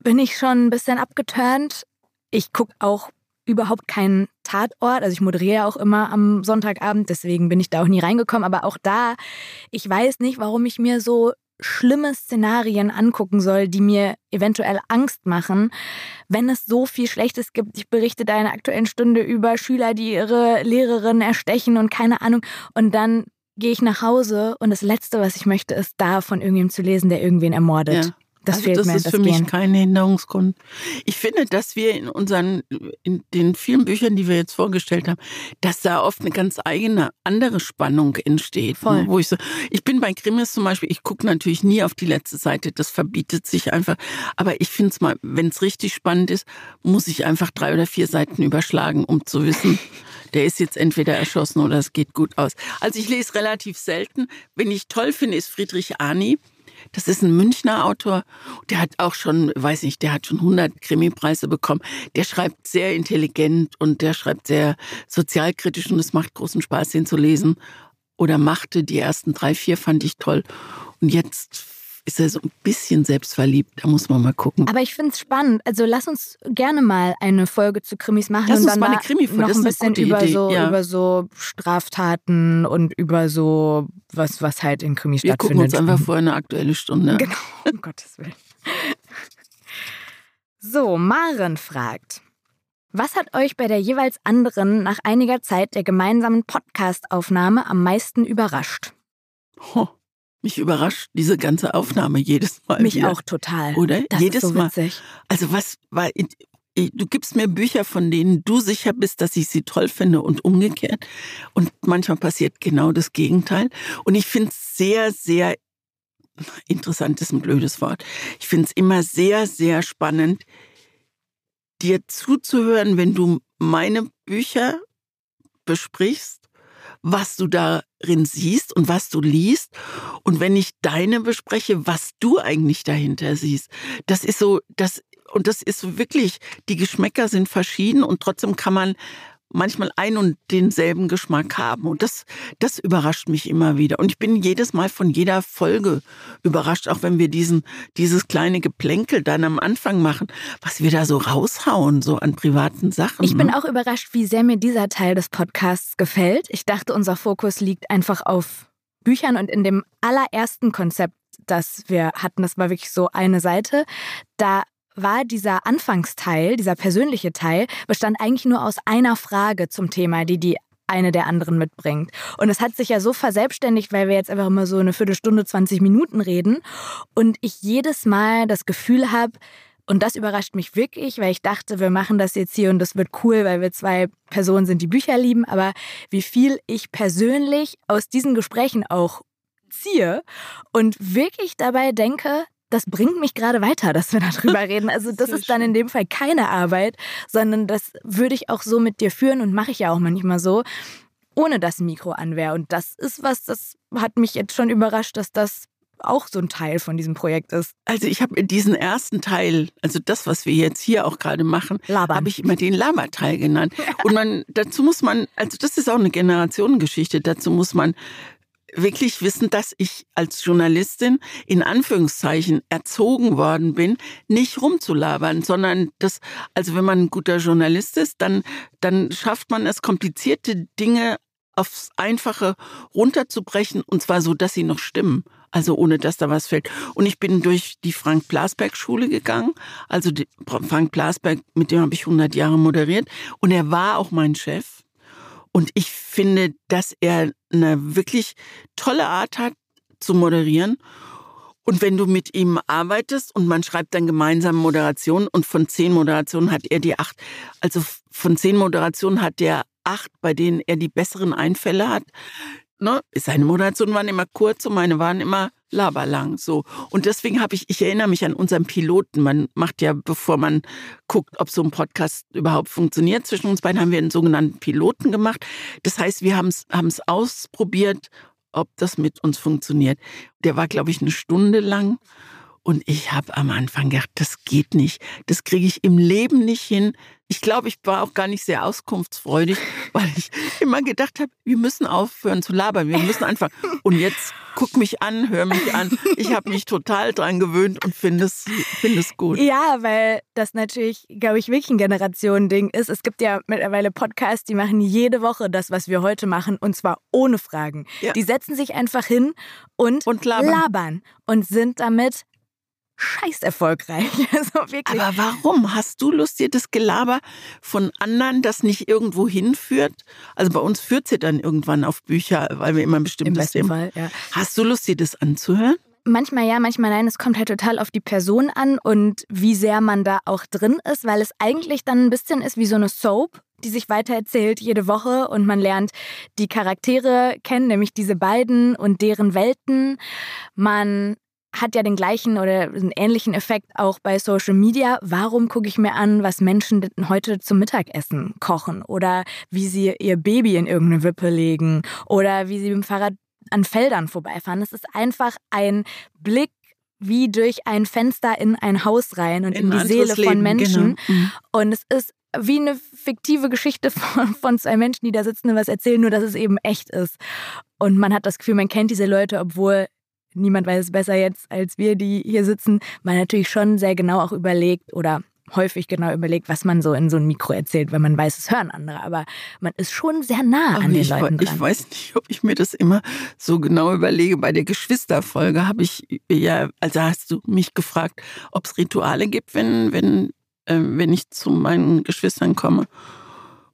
bin ich schon ein bisschen abgeturnt. Ich gucke auch überhaupt keinen Tatort. Also ich moderiere auch immer am Sonntagabend, deswegen bin ich da auch nie reingekommen. Aber auch da, ich weiß nicht, warum ich mir so schlimme Szenarien angucken soll, die mir eventuell Angst machen, wenn es so viel Schlechtes gibt. Ich berichte da in der aktuellen Stunde über Schüler, die ihre Lehrerin erstechen und keine Ahnung. Und dann gehe ich nach Hause und das Letzte, was ich möchte, ist da von irgendjemandem zu lesen, der irgendwen ermordet. Ja. Das also fehlt das mir. ist das für mich Gehen. kein Hinderungsgrund. Ich finde, dass wir in unseren, in den vielen Büchern, die wir jetzt vorgestellt haben, dass da oft eine ganz eigene, andere Spannung entsteht. Voll. Ne? Wo ich so, ich bin bei Krimis zum Beispiel, ich gucke natürlich nie auf die letzte Seite, das verbietet sich einfach. Aber ich finde es mal, wenn es richtig spannend ist, muss ich einfach drei oder vier Seiten überschlagen, um zu wissen, der ist jetzt entweder erschossen oder es geht gut aus. Also ich lese relativ selten. Wenn ich toll finde, ist Friedrich Arni. Das ist ein Münchner Autor. Der hat auch schon, weiß nicht, der hat schon 100 Krimipreise bekommen. Der schreibt sehr intelligent und der schreibt sehr sozialkritisch und es macht großen Spaß, den zu lesen. Oder machte die ersten drei, vier fand ich toll. Und jetzt ist er so ein bisschen selbstverliebt. Da muss man mal gucken. Aber ich finde es spannend. Also lass uns gerne mal eine Folge zu Krimis machen Lass und uns dann mal eine Krimi-Folge, noch ein bisschen über so ja. über so Straftaten und über so was was halt in Krimis Wir gucken stattfindet. uns einfach vorher eine aktuelle Stunde. Genau, um Gottes Willen. So, Maren fragt. Was hat euch bei der jeweils anderen nach einiger Zeit der gemeinsamen Podcastaufnahme am meisten überrascht? Ho, mich überrascht diese ganze Aufnahme jedes Mal. Mich wieder. auch total. Oder? Das jedes ist so Mal. witzig. Also was war. Du gibst mir Bücher, von denen du sicher bist, dass ich sie toll finde und umgekehrt. Und manchmal passiert genau das Gegenteil. Und ich finde es sehr, sehr interessant ist ein blödes Wort. Ich finde es immer sehr, sehr spannend, dir zuzuhören, wenn du meine Bücher besprichst, was du darin siehst und was du liest. Und wenn ich deine bespreche, was du eigentlich dahinter siehst. Das ist so, das, und das ist wirklich, die Geschmäcker sind verschieden und trotzdem kann man manchmal ein und denselben Geschmack haben. Und das, das überrascht mich immer wieder. Und ich bin jedes Mal von jeder Folge überrascht, auch wenn wir diesen, dieses kleine Geplänkel dann am Anfang machen, was wir da so raushauen, so an privaten Sachen. Ich bin ne? auch überrascht, wie sehr mir dieser Teil des Podcasts gefällt. Ich dachte, unser Fokus liegt einfach auf Büchern und in dem allerersten Konzept, das wir hatten, das war wirklich so eine Seite, da war dieser Anfangsteil, dieser persönliche Teil, bestand eigentlich nur aus einer Frage zum Thema, die die eine der anderen mitbringt. Und es hat sich ja so verselbstständigt, weil wir jetzt einfach immer so eine Viertelstunde, 20 Minuten reden und ich jedes Mal das Gefühl habe, und das überrascht mich wirklich, weil ich dachte, wir machen das jetzt hier und das wird cool, weil wir zwei Personen sind, die Bücher lieben, aber wie viel ich persönlich aus diesen Gesprächen auch ziehe und wirklich dabei denke, das bringt mich gerade weiter, dass wir darüber reden. Also das Sehr ist dann in dem Fall keine Arbeit, sondern das würde ich auch so mit dir führen und mache ich ja auch manchmal so, ohne das Mikro an wäre. Und das ist was, das hat mich jetzt schon überrascht, dass das auch so ein Teil von diesem Projekt ist. Also ich habe diesen ersten Teil, also das, was wir jetzt hier auch gerade machen, habe ich immer den Laberteil genannt. Und man, dazu muss man, also das ist auch eine Generationengeschichte, dazu muss man wirklich wissen, dass ich als Journalistin in Anführungszeichen erzogen worden bin, nicht rumzulabern, sondern das, also wenn man ein guter Journalist ist, dann, dann schafft man es, komplizierte Dinge aufs Einfache runterzubrechen und zwar so, dass sie noch stimmen. Also ohne dass da was fällt. Und ich bin durch die Frank-Blasberg-Schule gegangen. Also Frank Blasberg, mit dem habe ich 100 Jahre moderiert. Und er war auch mein Chef. Und ich finde, dass er eine wirklich tolle Art hat zu moderieren. Und wenn du mit ihm arbeitest und man schreibt dann gemeinsam Moderationen und von zehn Moderationen hat er die acht, also von zehn Moderationen hat er acht, bei denen er die besseren Einfälle hat. Ne? Seine Moderationen waren immer kurz und meine waren immer laberlang. So. Und deswegen habe ich, ich erinnere mich an unseren Piloten. Man macht ja, bevor man guckt, ob so ein Podcast überhaupt funktioniert, zwischen uns beiden haben wir einen sogenannten Piloten gemacht. Das heißt, wir haben es ausprobiert, ob das mit uns funktioniert. Der war, glaube ich, eine Stunde lang. Und ich habe am Anfang gedacht, das geht nicht. Das kriege ich im Leben nicht hin. Ich glaube, ich war auch gar nicht sehr auskunftsfreudig, weil ich immer gedacht habe, wir müssen aufhören zu labern. Wir müssen einfach. Und jetzt guck mich an, hör mich an. Ich habe mich total dran gewöhnt und finde es, finde es gut. Ja, weil das natürlich, glaube ich, wirklich ein Generationending ist. Es gibt ja mittlerweile Podcasts, die machen jede Woche das, was wir heute machen, und zwar ohne Fragen. Ja. Die setzen sich einfach hin und, Und labern. labern und sind damit scheiß erfolgreich. Also wirklich. Aber warum? Hast du Lust, dir das Gelaber von anderen, das nicht irgendwo hinführt? Also bei uns führt sie dann irgendwann auf Bücher, weil wir immer ein Im bestimmtes besten Thema. Fall, ja. Hast du Lust, dir das anzuhören? Manchmal ja, manchmal nein. Es kommt halt total auf die Person an und wie sehr man da auch drin ist, weil es eigentlich dann ein bisschen ist wie so eine Soap, die sich weitererzählt jede Woche und man lernt die Charaktere kennen, nämlich diese beiden und deren Welten. Man hat ja den gleichen oder einen ähnlichen Effekt auch bei Social Media. Warum gucke ich mir an, was Menschen heute zum Mittagessen kochen oder wie sie ihr Baby in irgendeine Wippe legen oder wie sie mit dem Fahrrad an Feldern vorbeifahren. Es ist einfach ein Blick wie durch ein Fenster in ein Haus rein und in, in die Seele Leben, von Menschen. Genau. Mhm. Und es ist wie eine fiktive Geschichte von, von zwei Menschen, die da sitzen und was erzählen, nur dass es eben echt ist. Und man hat das Gefühl, man kennt diese Leute, obwohl niemand weiß es besser jetzt als wir, die hier sitzen. Man natürlich schon sehr genau auch überlegt oder häufig genau überlegt, was man so in so ein Mikro erzählt, wenn man weiß, es hören andere. Aber man ist schon sehr nah an den Leuten dran. Ich weiß nicht, ob ich mir das immer so genau überlege. Bei der Geschwisterfolge habe ich ja, also hast du mich gefragt, ob es Rituale gibt, wenn, wenn, äh, wenn ich zu meinen Geschwistern komme.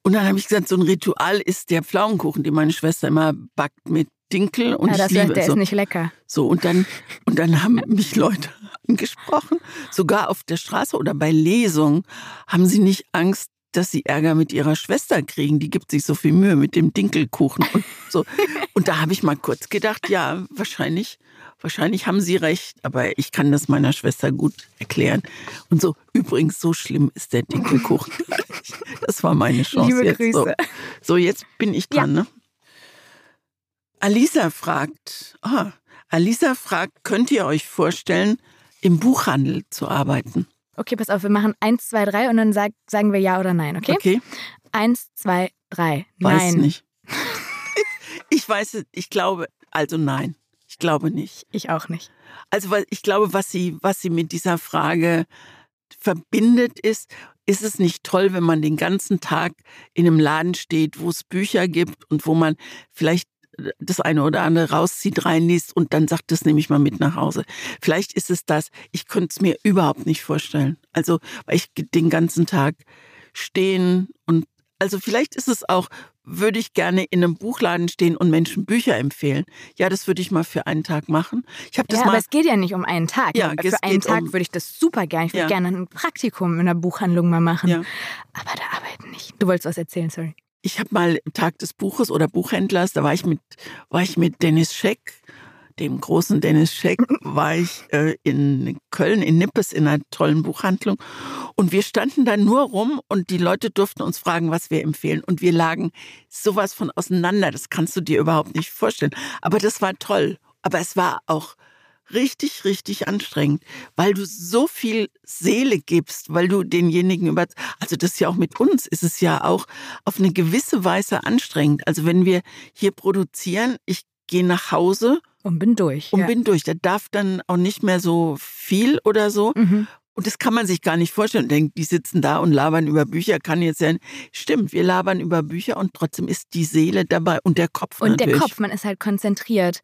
Und dann habe ich gesagt, so ein Ritual ist der Pflaumenkuchen, den meine Schwester immer backt mit Dinkel und ja, das ich liebe der so. ist nicht lecker. So und dann und dann haben mich Leute angesprochen, sogar auf der Straße oder bei Lesungen haben sie nicht Angst, dass sie Ärger mit ihrer Schwester kriegen. Die gibt sich so viel Mühe mit dem Dinkelkuchen und so. Und da habe ich mal kurz gedacht, ja, wahrscheinlich, wahrscheinlich haben sie recht, aber ich kann das meiner Schwester gut erklären. Und so, übrigens, so schlimm ist der Dinkelkuchen. Das war meine Chance. Liebe jetzt. Grüße. So. so, jetzt bin ich dran, ja. ne? Alisa fragt, ah, Alisa fragt, könnt ihr euch vorstellen, im Buchhandel zu arbeiten? Okay, pass auf, wir machen eins, zwei, drei und dann sag, sagen wir ja oder nein, okay? Okay. Eins, zwei, drei. Weiß nein. nicht. ich weiß es, ich glaube, also nein. Ich glaube nicht. Ich auch nicht. Also ich glaube, was sie, was sie mit dieser Frage verbindet, ist, ist es nicht toll, wenn man den ganzen Tag in einem Laden steht, wo es Bücher gibt und wo man vielleicht das eine oder andere rauszieht, reinliest und dann sagt es nehme ich mal mit nach Hause. Vielleicht ist es das. Ich könnte es mir überhaupt nicht vorstellen. Also, weil ich den ganzen Tag stehen und also vielleicht ist es auch, würde ich gerne in einem Buchladen stehen und Menschen Bücher empfehlen. Ja, das würde ich mal für einen Tag machen. Ich habe das ja, mal. aber es geht ja nicht um einen Tag. Ja, für einen Tag um, würde ich das super gerne. Ich würde Ja. gerne ein Praktikum in einer Buchhandlung mal machen. Ja. Aber da arbeiten nicht. Du wolltest was erzählen, sorry. Ich habe mal im Tag des Buches oder Buchhändlers, da war ich mit, war ich mit Dennis Scheck, dem großen Dennis Scheck, war ich äh, in Köln, in Nippes, in einer tollen Buchhandlung. Und wir standen da nur rum und die Leute durften uns fragen, was wir empfehlen. Und wir lagen sowas von auseinander. Das kannst du dir überhaupt nicht vorstellen. Aber das war toll. Aber es war auch richtig, richtig anstrengend, weil du so viel Seele gibst, weil du denjenigen über, also das ist ja auch mit uns, ist es ja auch auf eine gewisse Weise anstrengend. Also wenn wir hier produzieren, ich gehe nach Hause Und bin durch. und ja. bin durch. Da darf dann auch nicht mehr so viel oder so. Mhm. Und das kann man sich gar nicht vorstellen. Denkt, die sitzen da und labern über Bücher. Kann jetzt sein. Stimmt, wir labern über Bücher und trotzdem ist die Seele dabei und der Kopf Und natürlich. der Kopf, man ist halt konzentriert.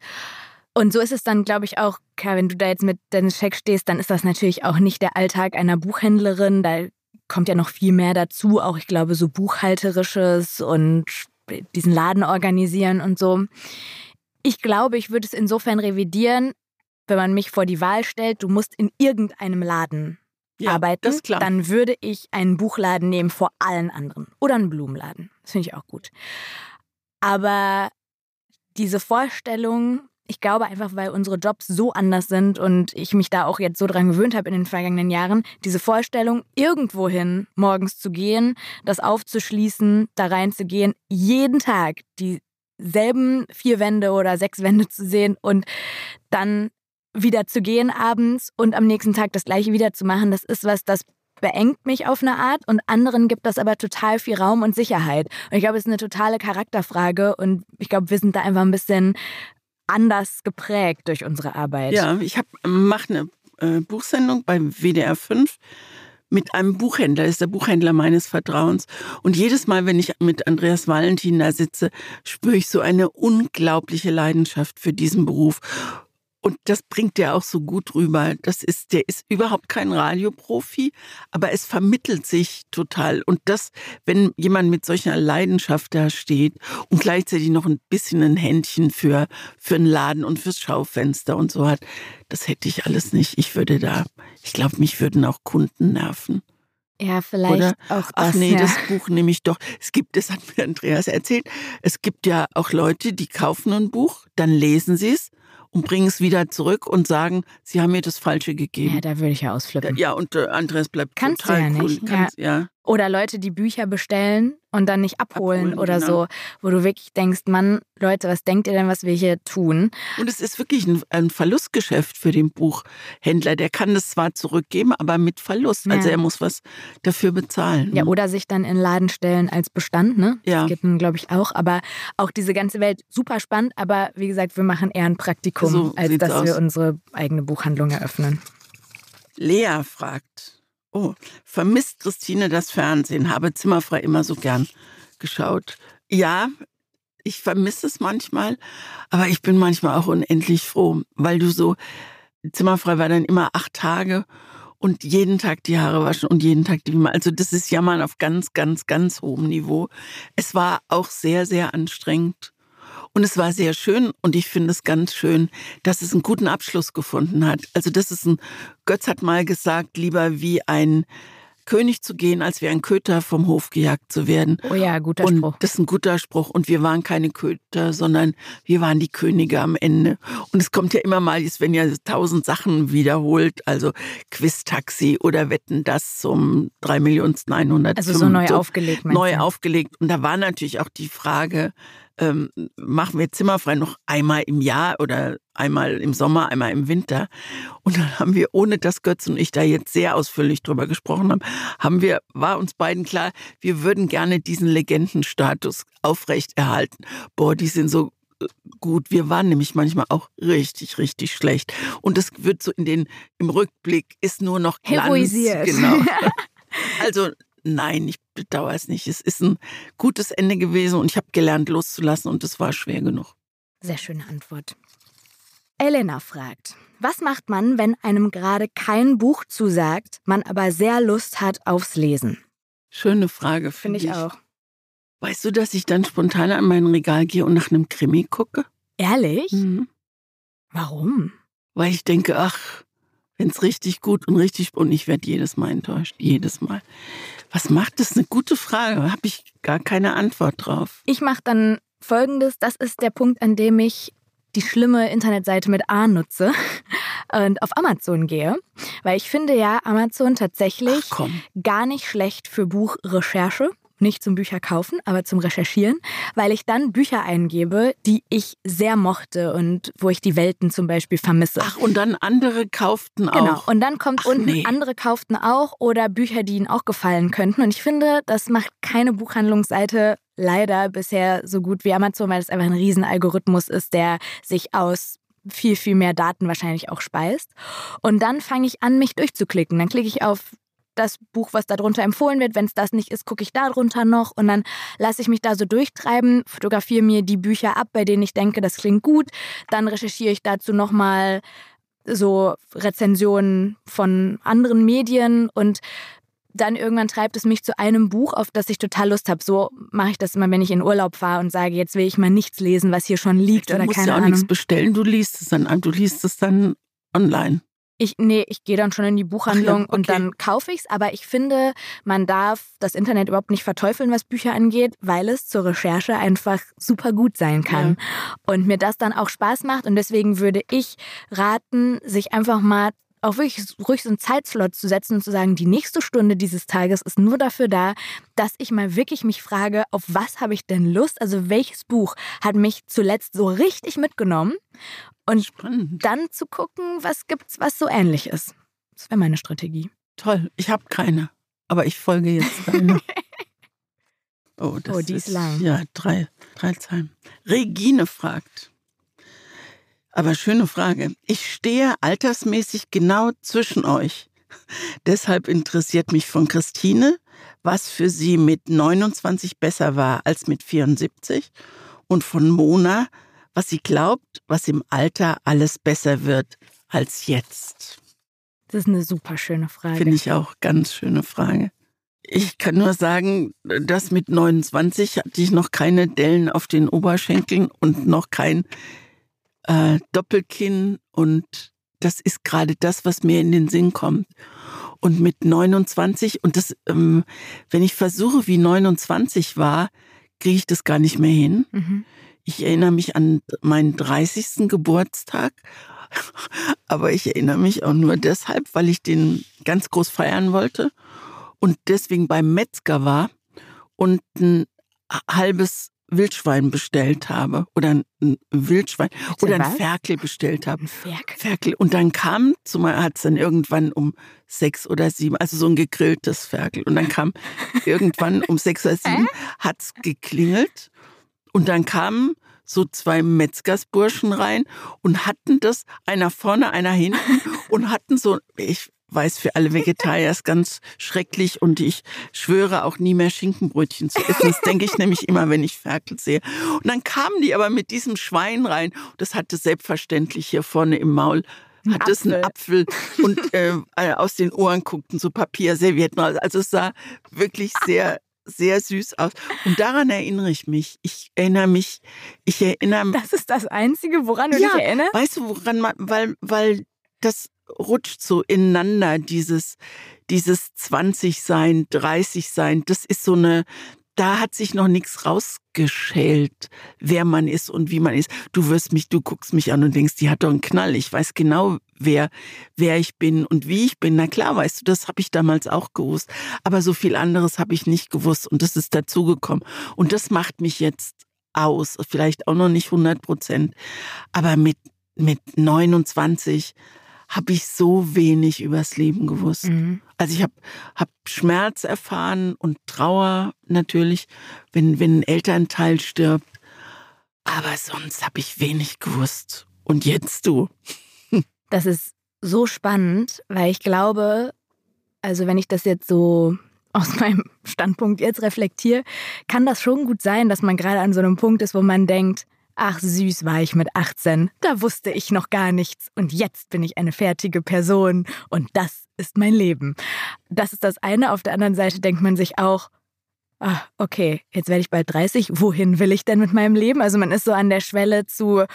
Und so ist es dann, glaube ich, auch, klar, wenn du da jetzt mit Dennis Scheck stehst, dann ist das natürlich auch nicht der Alltag einer Buchhändlerin. Da kommt ja noch viel mehr dazu, auch ich glaube, so Buchhalterisches und diesen Laden organisieren und so. Ich glaube, ich würde es insofern revidieren, wenn man mich vor die Wahl stellt, du musst in irgendeinem Laden Ja, arbeiten, das ist klar. dann würde ich einen Buchladen nehmen vor allen anderen. Oder einen Blumenladen. Das finde ich auch gut. Aber diese Vorstellung, ich glaube einfach, weil unsere Jobs so anders sind und ich mich da auch jetzt so dran gewöhnt habe in den vergangenen Jahren, diese Vorstellung, irgendwohin morgens zu gehen, das aufzuschließen, da reinzugehen, jeden Tag dieselben vier Wände oder sechs Wände zu sehen und dann wieder zu gehen abends und am nächsten Tag das gleiche wieder zu machen, das ist was, das beengt mich auf eine Art und anderen gibt das aber total viel Raum und Sicherheit. Und ich glaube, es ist eine totale Charakterfrage und ich glaube, wir sind da einfach ein bisschen anders geprägt durch unsere Arbeit. Ja, ich mache eine äh, Buchsendung beim WDR 5 mit einem Buchhändler, ist der Buchhändler meines Vertrauens. Und jedes Mal, wenn ich mit Andreas Valentin da sitze, spüre ich so eine unglaubliche Leidenschaft für diesen Beruf. Und das bringt der auch so gut rüber. Das ist, der ist überhaupt kein Radioprofi, aber es vermittelt sich total. Und das, wenn jemand mit solcher Leidenschaft da steht und gleichzeitig noch ein bisschen ein Händchen für, für einen Laden und fürs Schaufenster und so hat, das hätte ich alles nicht. Ich würde da, ich glaube, mich würden auch Kunden nerven. Ja, vielleicht Oder? auch das. Ach nee, ja. das Buch nehme ich doch. Es gibt, das hat mir Andreas erzählt, es gibt ja auch Leute, die kaufen ein Buch, dann lesen sie es und bringen es wieder zurück und sagen, sie haben mir das Falsche gegeben. Ja, da würde ich ja ausflippen. Ja, und äh, Andreas bleibt Kannst total du ja cool. nicht. Kannst, ja. ja. Oder Leute, die Bücher bestellen und dann nicht abholen, Abholen, oder genau. so, wo du wirklich denkst, Mann, Leute, was denkt ihr denn, was wir hier tun? Und es ist wirklich ein, ein Verlustgeschäft für den Buchhändler. Der kann das zwar zurückgeben, aber mit Verlust. Also Ja. er muss was dafür bezahlen. Ja, ne? oder sich dann in den Laden stellen als Bestand, ne? Ja. Das geht nun, glaube ich, auch. Aber auch diese ganze Welt super spannend. Aber wie gesagt, wir machen eher ein Praktikum, So als dass wir aus. unsere eigene Buchhandlung eröffnen. Lea fragt, oh, vermisst Christine das Fernsehen? Habe Zimmerfrei immer so gern geschaut. Ja, ich vermisse es manchmal, aber ich bin manchmal auch unendlich froh, weil du so, Zimmerfrei war dann immer acht Tage und jeden Tag die Haare waschen und jeden Tag die Wimpern. Also das ist Jammern auf ganz, ganz, ganz hohem Niveau. Es war auch sehr, sehr anstrengend. Und es war sehr schön und ich finde es ganz schön, dass es einen guten Abschluss gefunden hat. Also das ist ein, Götz hat mal gesagt, lieber wie ein König zu gehen, als wie ein Köter vom Hof gejagt zu werden. Oh ja, guter und Spruch. das ist ein guter Spruch. Und wir waren keine Köter, sondern wir waren die Könige am Ende. Und es kommt ja immer mal, es werden ja tausend Sachen wiederholt, also Quiz-Taxi oder Wetten das zum 3 Millionsten 100. Also so neu aufgelegt, meinst Neu du? aufgelegt. Und da war natürlich auch die Frage, ähm, machen wir Zimmerfrei noch einmal im Jahr oder einmal im Sommer, einmal im Winter. Und dann haben wir, ohne dass Götz und ich da jetzt sehr ausführlich drüber gesprochen haben, haben wir, war uns beiden klar, wir würden gerne diesen Legendenstatus aufrechterhalten. Boah, die sind so äh, gut. Wir waren nämlich manchmal auch richtig, richtig schlecht. Und das wird so in den, im Rückblick ist nur noch Glanz. Heroisiert. Genau. Also nein, ich bedauere es nicht. Es ist ein gutes Ende gewesen und ich habe gelernt loszulassen und es war schwer genug. Sehr schöne Antwort. Elena fragt, was macht man, wenn einem gerade kein Buch zusagt, man aber sehr Lust hat aufs Lesen? Schöne Frage, Finde finde ich auch. Weißt du, dass ich dann spontan an mein Regal gehe und nach einem Krimi gucke? Ehrlich? Mhm. Warum? Weil ich denke, ach, wenn es richtig gut und richtig und ich werde jedes Mal enttäuscht, jedes Mal. Was macht das? Eine gute Frage. Habe ich gar keine Antwort drauf. Ich mache dann folgendes, das ist der Punkt, an dem ich die schlimme Internetseite mit A nutze und auf Amazon gehe, weil ich finde ja Amazon tatsächlich gar nicht schlecht für Buchrecherche. Nicht zum Bücher kaufen, aber zum Recherchieren, weil ich dann Bücher eingebe, die ich sehr mochte und wo ich die Welten zum Beispiel vermisse. Ach, und dann andere kauften Genau. auch. Und dann kommt Ach, unten, nee. andere kauften auch oder Bücher, die ihnen auch gefallen könnten. Und ich finde, das macht keine Buchhandlungsseite leider bisher so gut wie Amazon, weil es einfach ein Riesenalgorithmus ist, der sich aus viel, viel mehr Daten wahrscheinlich auch speist. Und dann fange ich an, mich durchzuklicken. Dann klicke ich auf das Buch, was darunter empfohlen wird. Wenn es das nicht ist, gucke ich da drunter noch und dann lasse ich mich da so durchtreiben, fotografiere mir die Bücher ab, bei denen ich denke, das klingt gut. Dann recherchiere ich dazu nochmal so Rezensionen von anderen Medien und dann irgendwann treibt es mich zu einem Buch, auf das ich total Lust habe. So mache ich das immer, wenn ich in Urlaub fahre und sage, jetzt will ich mal nichts lesen, was hier schon liegt Dann oder musst keine du ja auch Ahnung. nichts bestellen, du liest es dann an, du liest es dann online. Ich, nee, ich gehe dann schon in die Buchhandlung Ach ja, und okay. dann kaufe ich's. Aber ich finde, man darf das Internet überhaupt nicht verteufeln, was Bücher angeht, weil es zur Recherche einfach super gut sein kann. Und mir das dann auch Spaß macht. Und deswegen würde ich raten, sich einfach mal auch wirklich ruhig so einen Zeitslot zu setzen und zu sagen, die nächste Stunde dieses Tages ist nur dafür da, dass ich mal wirklich mich frage, auf was habe ich denn Lust? Also welches Buch hat mich zuletzt so richtig mitgenommen? Und Spannend. dann zu gucken, was gibt's, was so ähnlich ist. Das wäre meine Strategie. Toll. Ich habe keine, aber ich folge jetzt deiner. Oh, das Oh, die ist lang. Ja, drei, drei Zeilen. Regine fragt. Aber schöne Frage. Ich stehe altersmäßig genau zwischen euch. Deshalb interessiert mich von Christine, was für sie mit 29 besser war als mit 74 und von Mona, was sie glaubt, was im Alter alles besser wird als jetzt? Das ist eine super schöne Frage. Finde ich auch ganz schöne Frage. Ich kann nur sagen, dass mit 29 hatte ich noch keine Dellen auf den Oberschenkeln und noch kein äh, Doppelkinn und das ist gerade das, was mir in den Sinn kommt. Und mit 29 und das, ähm, wenn ich versuche, wie 29 war, kriege ich das gar nicht mehr hin. Mhm. Ich erinnere mich an meinen 30. Geburtstag, aber ich erinnere mich auch nur deshalb, weil ich den ganz groß feiern wollte und deswegen beim Metzger war und ein halbes Wildschwein bestellt habe oder ein Wildschwein Bitte oder ein was? Ferkel bestellt habe. Ein Ferkel. Ferkel. Und dann kam, zumal hat es dann irgendwann um sechs oder sieben, also so ein gegrilltes Ferkel. Und dann kam irgendwann um sechs oder sieben, hat es geklingelt und dann kamen so zwei Metzgersburschen rein und hatten das, einer vorne, einer hinten und hatten so, ich weiß für alle Vegetarier ist ganz schrecklich und ich schwöre auch nie mehr Schinkenbrötchen zu essen. Das denke ich nämlich immer, wenn ich Ferkel sehe. Und dann kamen die aber mit diesem Schwein rein. Das hatte selbstverständlich hier vorne im Maul hat es einen Apfel und äh, aus den Ohren guckten so Papierservietten raus. Also es sah wirklich sehr sehr süß aus. Und daran erinnere ich mich. Ich erinnere mich, ich erinnere Das ist das Einzige, woran du ja, dich erinnerst? Weißt du, woran man, weil, weil das rutscht so ineinander, dieses, dieses 20 sein, 30 sein. Das ist so eine, da hat sich noch nichts rausgeschält, wer man ist und wie man ist. Du wirst mich, du guckst mich an und denkst, die hat doch einen Knall. Ich weiß genau, wer, wer ich bin und wie ich bin. Na klar, weißt du, das habe ich damals auch gewusst. Aber so viel anderes habe ich nicht gewusst und das ist dazugekommen. Und das macht mich jetzt aus. Vielleicht auch noch nicht 100 Prozent. Aber mit, mit 29 habe ich so wenig übers Leben gewusst. Mhm. Also ich habe hab Schmerz erfahren und Trauer natürlich, wenn, wenn ein Elternteil stirbt. Aber sonst habe ich wenig gewusst. Und jetzt du. Das ist so spannend, weil ich glaube, also wenn ich das jetzt so aus meinem Standpunkt jetzt reflektiere, kann das schon gut sein, dass man gerade an so einem Punkt ist, wo man denkt, Ach süß war ich mit 18, da wusste ich noch gar nichts und jetzt bin ich eine fertige Person und das ist mein Leben. Das ist das eine. Auf der anderen Seite denkt man sich auch, ah, okay, jetzt werde ich bald 30, wohin will ich denn mit meinem Leben? Also man ist so an der Schwelle zu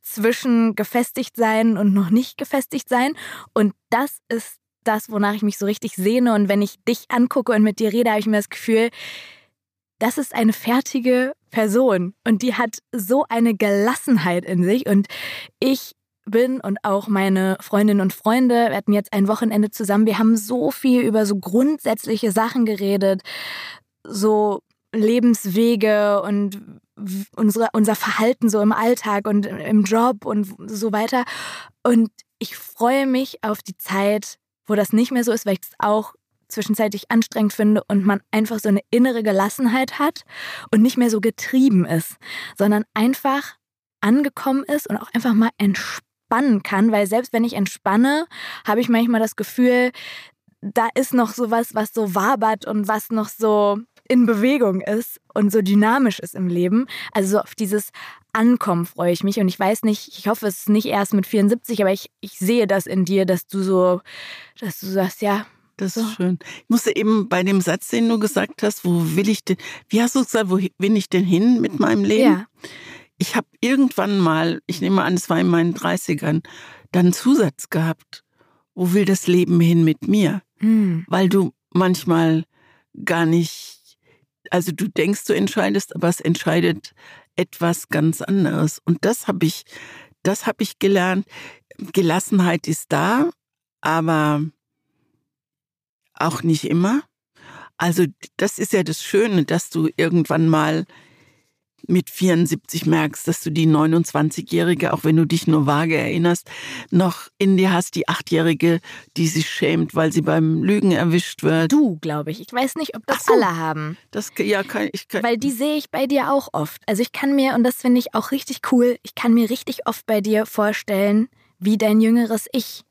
zwischen gefestigt sein und noch nicht gefestigt sein und das ist das, wonach ich mich so richtig sehne und wenn ich dich angucke und mit dir rede, habe ich mir das Gefühl, das ist eine fertige Person und die hat so eine Gelassenheit in sich und ich bin und auch meine Freundinnen und Freunde, wir hatten jetzt ein Wochenende zusammen, wir haben so viel über so grundsätzliche Sachen geredet, so Lebenswege und unsere, unser Verhalten so im Alltag und im Job und so weiter. Und ich freue mich auf die Zeit, wo das nicht mehr so ist, weil ich es auch zwischenzeitlich anstrengend finde und man einfach so eine innere Gelassenheit hat und nicht mehr so getrieben ist, sondern einfach angekommen ist und auch einfach mal entspannen kann, weil selbst wenn ich entspanne, habe ich manchmal das Gefühl, da ist noch sowas, was so wabert und was noch so in Bewegung ist und so dynamisch ist im Leben. Also so auf dieses Ankommen freue ich mich und ich weiß nicht, ich hoffe, es ist nicht erst mit 74, aber ich, ich sehe das in dir, dass du so, dass du sagst, ja, das ist schön. Ich musste eben bei dem Satz, den du gesagt hast, wo will ich denn, wie hast du gesagt, wo will ich denn hin mit meinem Leben? Ja. Ich habe irgendwann mal, ich nehme an, es war in meinen 30ern, dann einen Zusatz gehabt. Wo will das Leben hin mit mir? Mhm. Weil du manchmal gar nicht, also du denkst, du entscheidest, aber es entscheidet etwas ganz anderes. Und das habe ich, das habe ich gelernt. Gelassenheit ist da, aber auch nicht immer. Also das ist ja das Schöne, dass du irgendwann mal mit 74 merkst, dass du die 29-Jährige, auch wenn du dich nur vage erinnerst, noch in dir hast, die Achtjährige, die sich schämt, weil sie beim Lügen erwischt wird. Du, glaube ich. Ich weiß nicht, ob das so, alle haben. Das ja kann ich. Kann, weil die sehe ich bei dir auch oft. Also ich kann mir und das finde ich auch richtig cool. Ich kann mir richtig oft bei dir vorstellen, wie dein jüngeres Ich.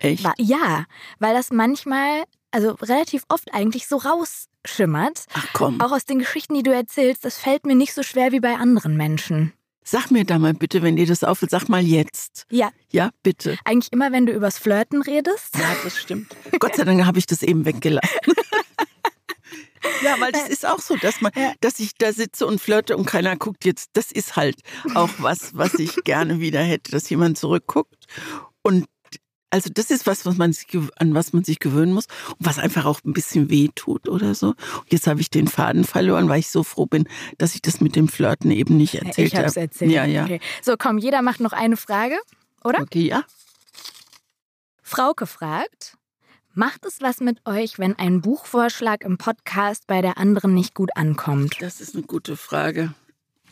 Echt? War. Ja, weil das manchmal also relativ oft eigentlich so rausschimmert. Ach komm. Auch aus den Geschichten, die du erzählst, das fällt mir nicht so schwer wie bei anderen Menschen. Sag mir da mal bitte, wenn dir das auffällt, sag mal jetzt. Ja. Ja, bitte. Eigentlich immer, wenn du übers Flirten redest. Ja, das stimmt. Gott sei Dank habe ich das eben weggelassen. Ja, weil das ist auch so, dass man, dass ich da sitze und flirte und keiner guckt jetzt. Das ist halt auch was, was ich gerne wieder hätte, dass jemand zurückguckt. Und also das ist was, was man sich, an was man sich gewöhnen muss und was einfach auch ein bisschen weh tut oder so. Und jetzt habe ich den Faden verloren, weil ich so froh bin, dass ich das mit dem Flirten eben nicht erzählt habe. Ich habe es erzählt. Ja, ja. Okay. So, komm, jeder macht noch eine Frage, oder? Okay, ja. Frauke fragt, macht es was mit euch, wenn ein Buchvorschlag im Podcast bei der anderen nicht gut ankommt? Das ist eine gute Frage.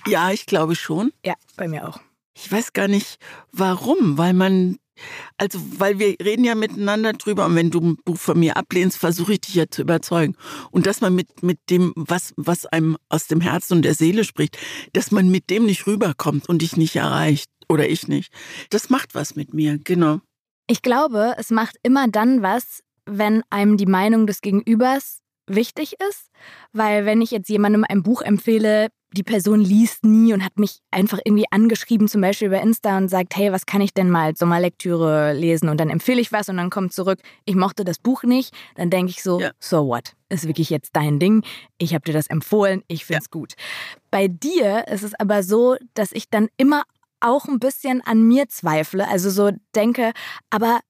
Ja, ich glaube schon. Ja, bei mir auch. Ich weiß gar nicht, warum, weil man also, weil wir reden ja miteinander drüber und wenn du ein Buch von mir ablehnst, versuche ich dich ja zu überzeugen. Und dass man mit, mit dem, was, was einem aus dem Herzen und der Seele spricht, dass man mit dem nicht rüberkommt und dich nicht erreicht. Oder ich nicht. Das macht was mit mir, genau. Ich glaube, es macht immer dann was, wenn einem die Meinung des Gegenübers wichtig ist. Weil wenn ich jetzt jemandem ein Buch empfehle, die Person liest nie und hat mich einfach irgendwie angeschrieben, zum Beispiel über Insta und sagt, hey, was kann ich denn mal als Sommerlektüre lesen? Und dann empfehle ich was und dann kommt zurück, ich mochte das Buch nicht. Dann denke ich so, ja. so what? Ist wirklich jetzt dein Ding. Ich habe dir das empfohlen, ich finde es ja. gut. Bei dir ist es aber so, dass ich dann immer auch ein bisschen an mir zweifle. Also so denke, aber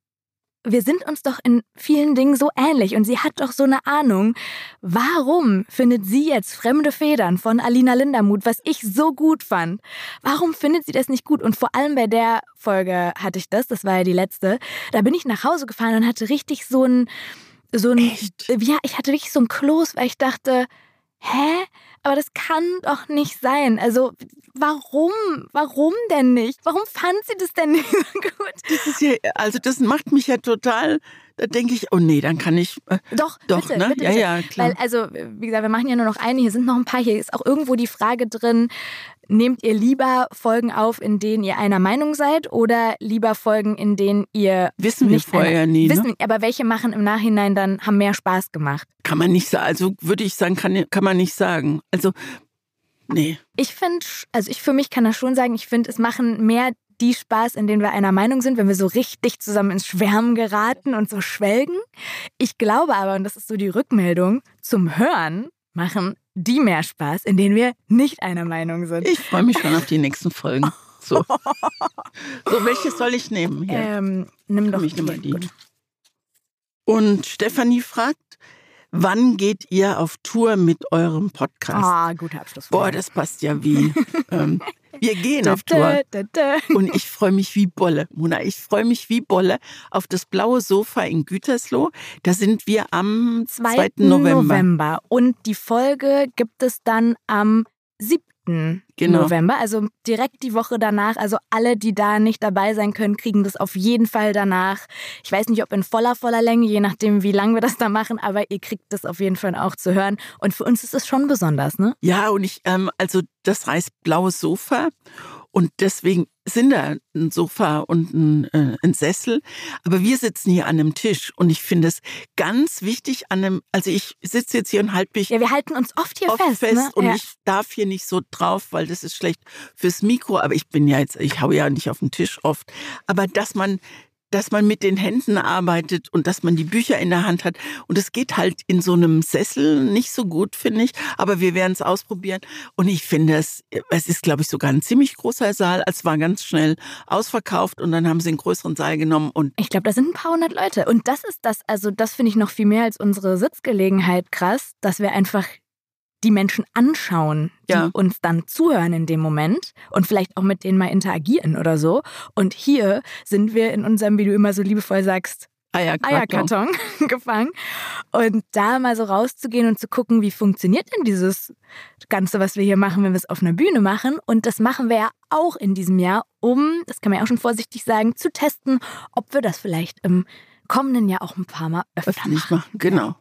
wir sind uns doch in vielen Dingen so ähnlich und sie hat doch so eine Ahnung. Warum findet sie jetzt Fremde Federn von Alina Lindermuth, was ich so gut fand? Warum findet sie das nicht gut? Und vor allem bei der Folge hatte ich das, das war ja die letzte, da bin ich nach Hause gefahren und hatte richtig so ein, so ein, Echt? ja, ich hatte wirklich so ein Kloß, weil ich dachte, hä? Aber das kann doch nicht sein. Also, warum? Warum denn nicht? Warum fand sie das denn nicht so gut? Das ist ja, also das macht mich ja total, da denke ich, oh nee, dann kann ich. Äh, doch, doch, bitte, ne? bitte, ja, bitte. ja, klar. Weil, also, wie gesagt, wir machen ja nur noch eine, hier sind noch ein paar, hier ist auch irgendwo die Frage drin, nehmt ihr lieber Folgen auf, in denen ihr einer Meinung seid oder lieber Folgen, in denen ihr wissen wir vorher nie, ne? wissen, aber welche machen im Nachhinein dann haben mehr Spaß gemacht? Kann man nicht sagen, also würde ich sagen, kann, kann man nicht sagen. Also nee. Ich finde, also ich für mich kann das schon sagen, ich finde, es machen mehr die Spaß, in denen wir einer Meinung sind, wenn wir so richtig zusammen ins Schwärmen geraten und so schwelgen. Ich glaube aber, und das ist so die Rückmeldung, zum Hören machen die mehr Spaß, in denen wir nicht einer Meinung sind. Ich freue mich schon auf die nächsten Folgen. So, so welches soll ich nehmen? Hier? Ähm, nimm doch ich die. die. Und Stefanie fragt, wann geht ihr auf Tour mit eurem Podcast? Ah, guter Abschluss. Boah, das passt ja wie. ähm, wir gehen auf Tour. Und ich freue mich wie Bolle, Mona. Ich freue mich wie Bolle auf das blaue Sofa in Gütersloh. Da sind wir am 2. 2. November. November. Und die Folge gibt es dann am 7. Genau. November, also direkt die Woche danach. Also alle, die da nicht dabei sein können, kriegen das auf jeden Fall danach. Ich weiß nicht, ob in voller, voller Länge, je nachdem, wie lange wir das da machen, aber ihr kriegt das auf jeden Fall auch zu hören. Und für uns ist es schon besonders, ne? Ja, und ich, ähm, also das heißt blaues Sofa. Und deswegen sind da ein Sofa und ein, äh, ein Sessel. Aber wir sitzen hier an einem Tisch. Und ich finde es ganz wichtig an einem, also ich sitze jetzt hier und halte mich Ja, wir halten uns oft hier oft fest. fest ne? und ja. ich darf hier nicht so drauf, weil das ist schlecht fürs Mikro. Aber ich bin ja jetzt, ich hau ja nicht auf den Tisch oft. Aber dass man dass man mit den Händen arbeitet und dass man die Bücher in der Hand hat. Und es geht halt in so einem Sessel nicht so gut, finde ich. Aber wir werden es ausprobieren. Und ich finde es, es ist, glaube ich, sogar ein ziemlich großer Saal. Es war ganz schnell ausverkauft und dann haben sie einen größeren Saal genommen und Ich glaube, da sind ein paar hundert Leute. Und das ist das, also das finde ich noch viel mehr als unsere Sitzgelegenheit krass, dass wir einfach die Menschen anschauen, die Ja. uns dann zuhören in dem Moment und vielleicht auch mit denen mal interagieren oder so. Und hier sind wir in unserem, wie du immer so liebevoll sagst, Eierkarton. Eierkarton gefangen. Und da mal so rauszugehen und zu gucken, wie funktioniert denn dieses Ganze, was wir hier machen, wenn wir es auf einer Bühne machen. Und das machen wir ja auch in diesem Jahr, um, das kann man ja auch schon vorsichtig sagen, zu testen, ob wir das vielleicht im kommenden Jahr auch ein paar Mal öfter machen. machen. Genau.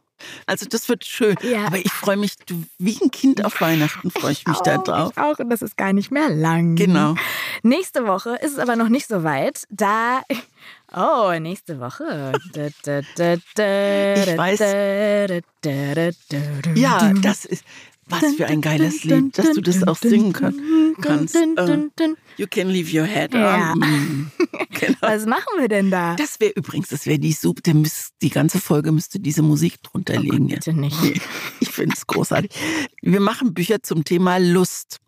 Also das wird schön. Ja. Aber ich freue mich, du, wie ein Kind auf Weihnachten freue ich mich da Auch, drauf. Ich auch, und das ist gar nicht mehr lang. Genau. Nächste Woche ist es aber noch nicht so weit. Da. Oh, nächste Woche. Da, da, da, da, Ich weiß. da, da, da, da, da, Ja, da. das ist. Was für ein geiles Lied, dass du das auch singen kann, kannst. Uh, you can leave your head Ja. on. Genau. Was machen wir denn da? Das wäre übrigens, das wäre die Sub, der müsst, die ganze Folge müsste diese Musik drunter liegen. jetzt. Bitte nicht. Ich finde es großartig. Wir machen Bücher zum Thema Lust.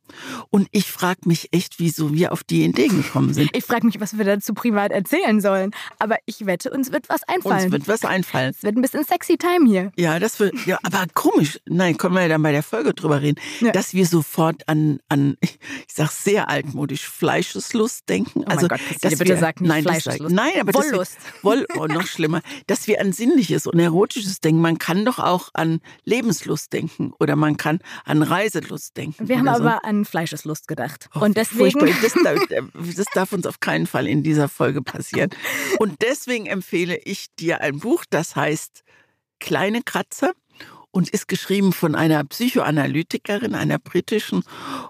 Und ich frage mich echt, wieso wir auf die Idee gekommen sind. Ich frage mich, was wir dazu privat erzählen sollen. Aber ich wette, uns wird was einfallen. Uns wird was einfallen. es wird ein bisschen sexy Time hier. Ja, das wird, ja, aber komisch. Nein, können wir ja dann bei der Folge drüber reden, Ja. dass wir sofort an, an, ich sag sehr altmodisch, Fleischeslust denken. Oh also, Gott, dass bitte wir, sag nicht nein, das- Fleischeslust. Nein, aber dass wir- Wollust. Woll, oh, noch schlimmer, dass wir an Sinnliches und Erotisches denken. Man kann doch auch an Lebenslust denken oder man kann an Reiselust denken. Wir haben oder so. aber an Fleischeslust gedacht. Oh, Und deswegen. Das, darf- das darf uns auf keinen Fall in dieser Folge passieren. Und deswegen empfehle ich dir ein Buch, das heißt Kleine Kratzer und ist geschrieben von einer Psychoanalytikerin, einer britischen,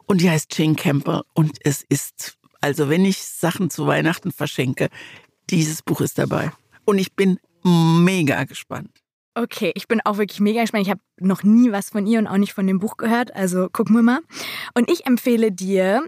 und die heißt Jane Campbell. Und es ist, also wenn ich Sachen zu Weihnachten verschenke, dieses Buch ist dabei. Und ich bin mega gespannt. Okay, ich bin auch wirklich mega gespannt. Ich habe noch nie was von ihr und auch nicht von dem Buch gehört, also gucken wir mal. Und ich empfehle dir,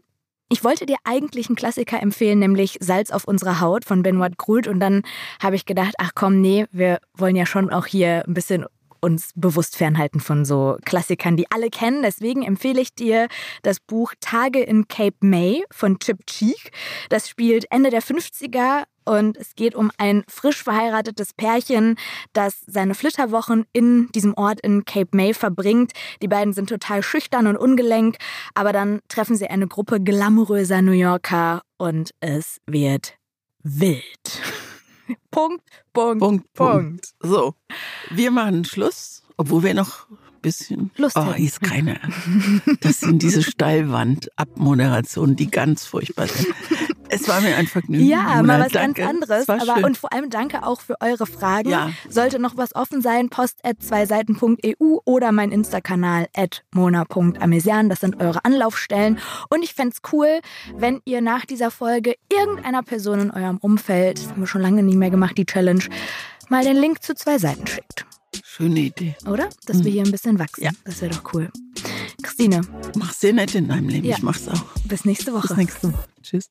ich wollte dir eigentlich einen Klassiker empfehlen, nämlich Salz auf unserer Haut von Benoit Groult. Und dann habe ich gedacht, ach komm, nee, wir wollen ja schon auch hier ein bisschen uns bewusst fernhalten von so Klassikern, die alle kennen. Deswegen empfehle ich dir das Buch Tage in Cape May von Chip Cheek. Das spielt Ende der 50er und es geht um ein frisch verheiratetes Pärchen, das seine Flitterwochen in diesem Ort in Cape May verbringt. Die beiden sind total schüchtern und ungelenk, aber dann treffen sie eine Gruppe glamouröser New Yorker und es wird wild. Punkt, Punkt, Punkt, Punkt. So, wir machen Schluss, obwohl wir noch ein bisschen. Lust oh, hätten. ist keine. Das sind diese Steilwand-Abmoderationen, die ganz furchtbar sind. Es war mir ein Vergnügen. Ja, mal was Danke. ganz anderes. Es Aber schön. und vor allem danke auch für eure Fragen. Ja. Sollte noch was offen sein, post at zweiseiten.eu oder mein Insta-Kanal at mona.amesian. Das sind eure Anlaufstellen. Und ich fänd's cool, wenn ihr nach dieser Folge irgendeiner Person in eurem Umfeld, das haben wir schon lange nicht mehr gemacht, die Challenge, mal den Link zu zwei Seiten schickt. Schöne Idee. Oder? Dass wir hier ein bisschen wachsen. Mhm. Ja. Das wäre doch cool. Christine, Mach sehr nett in deinem Leben. Ja. Ich mach's auch. bis nächste Woche. Bis nächste Woche. Tschüss.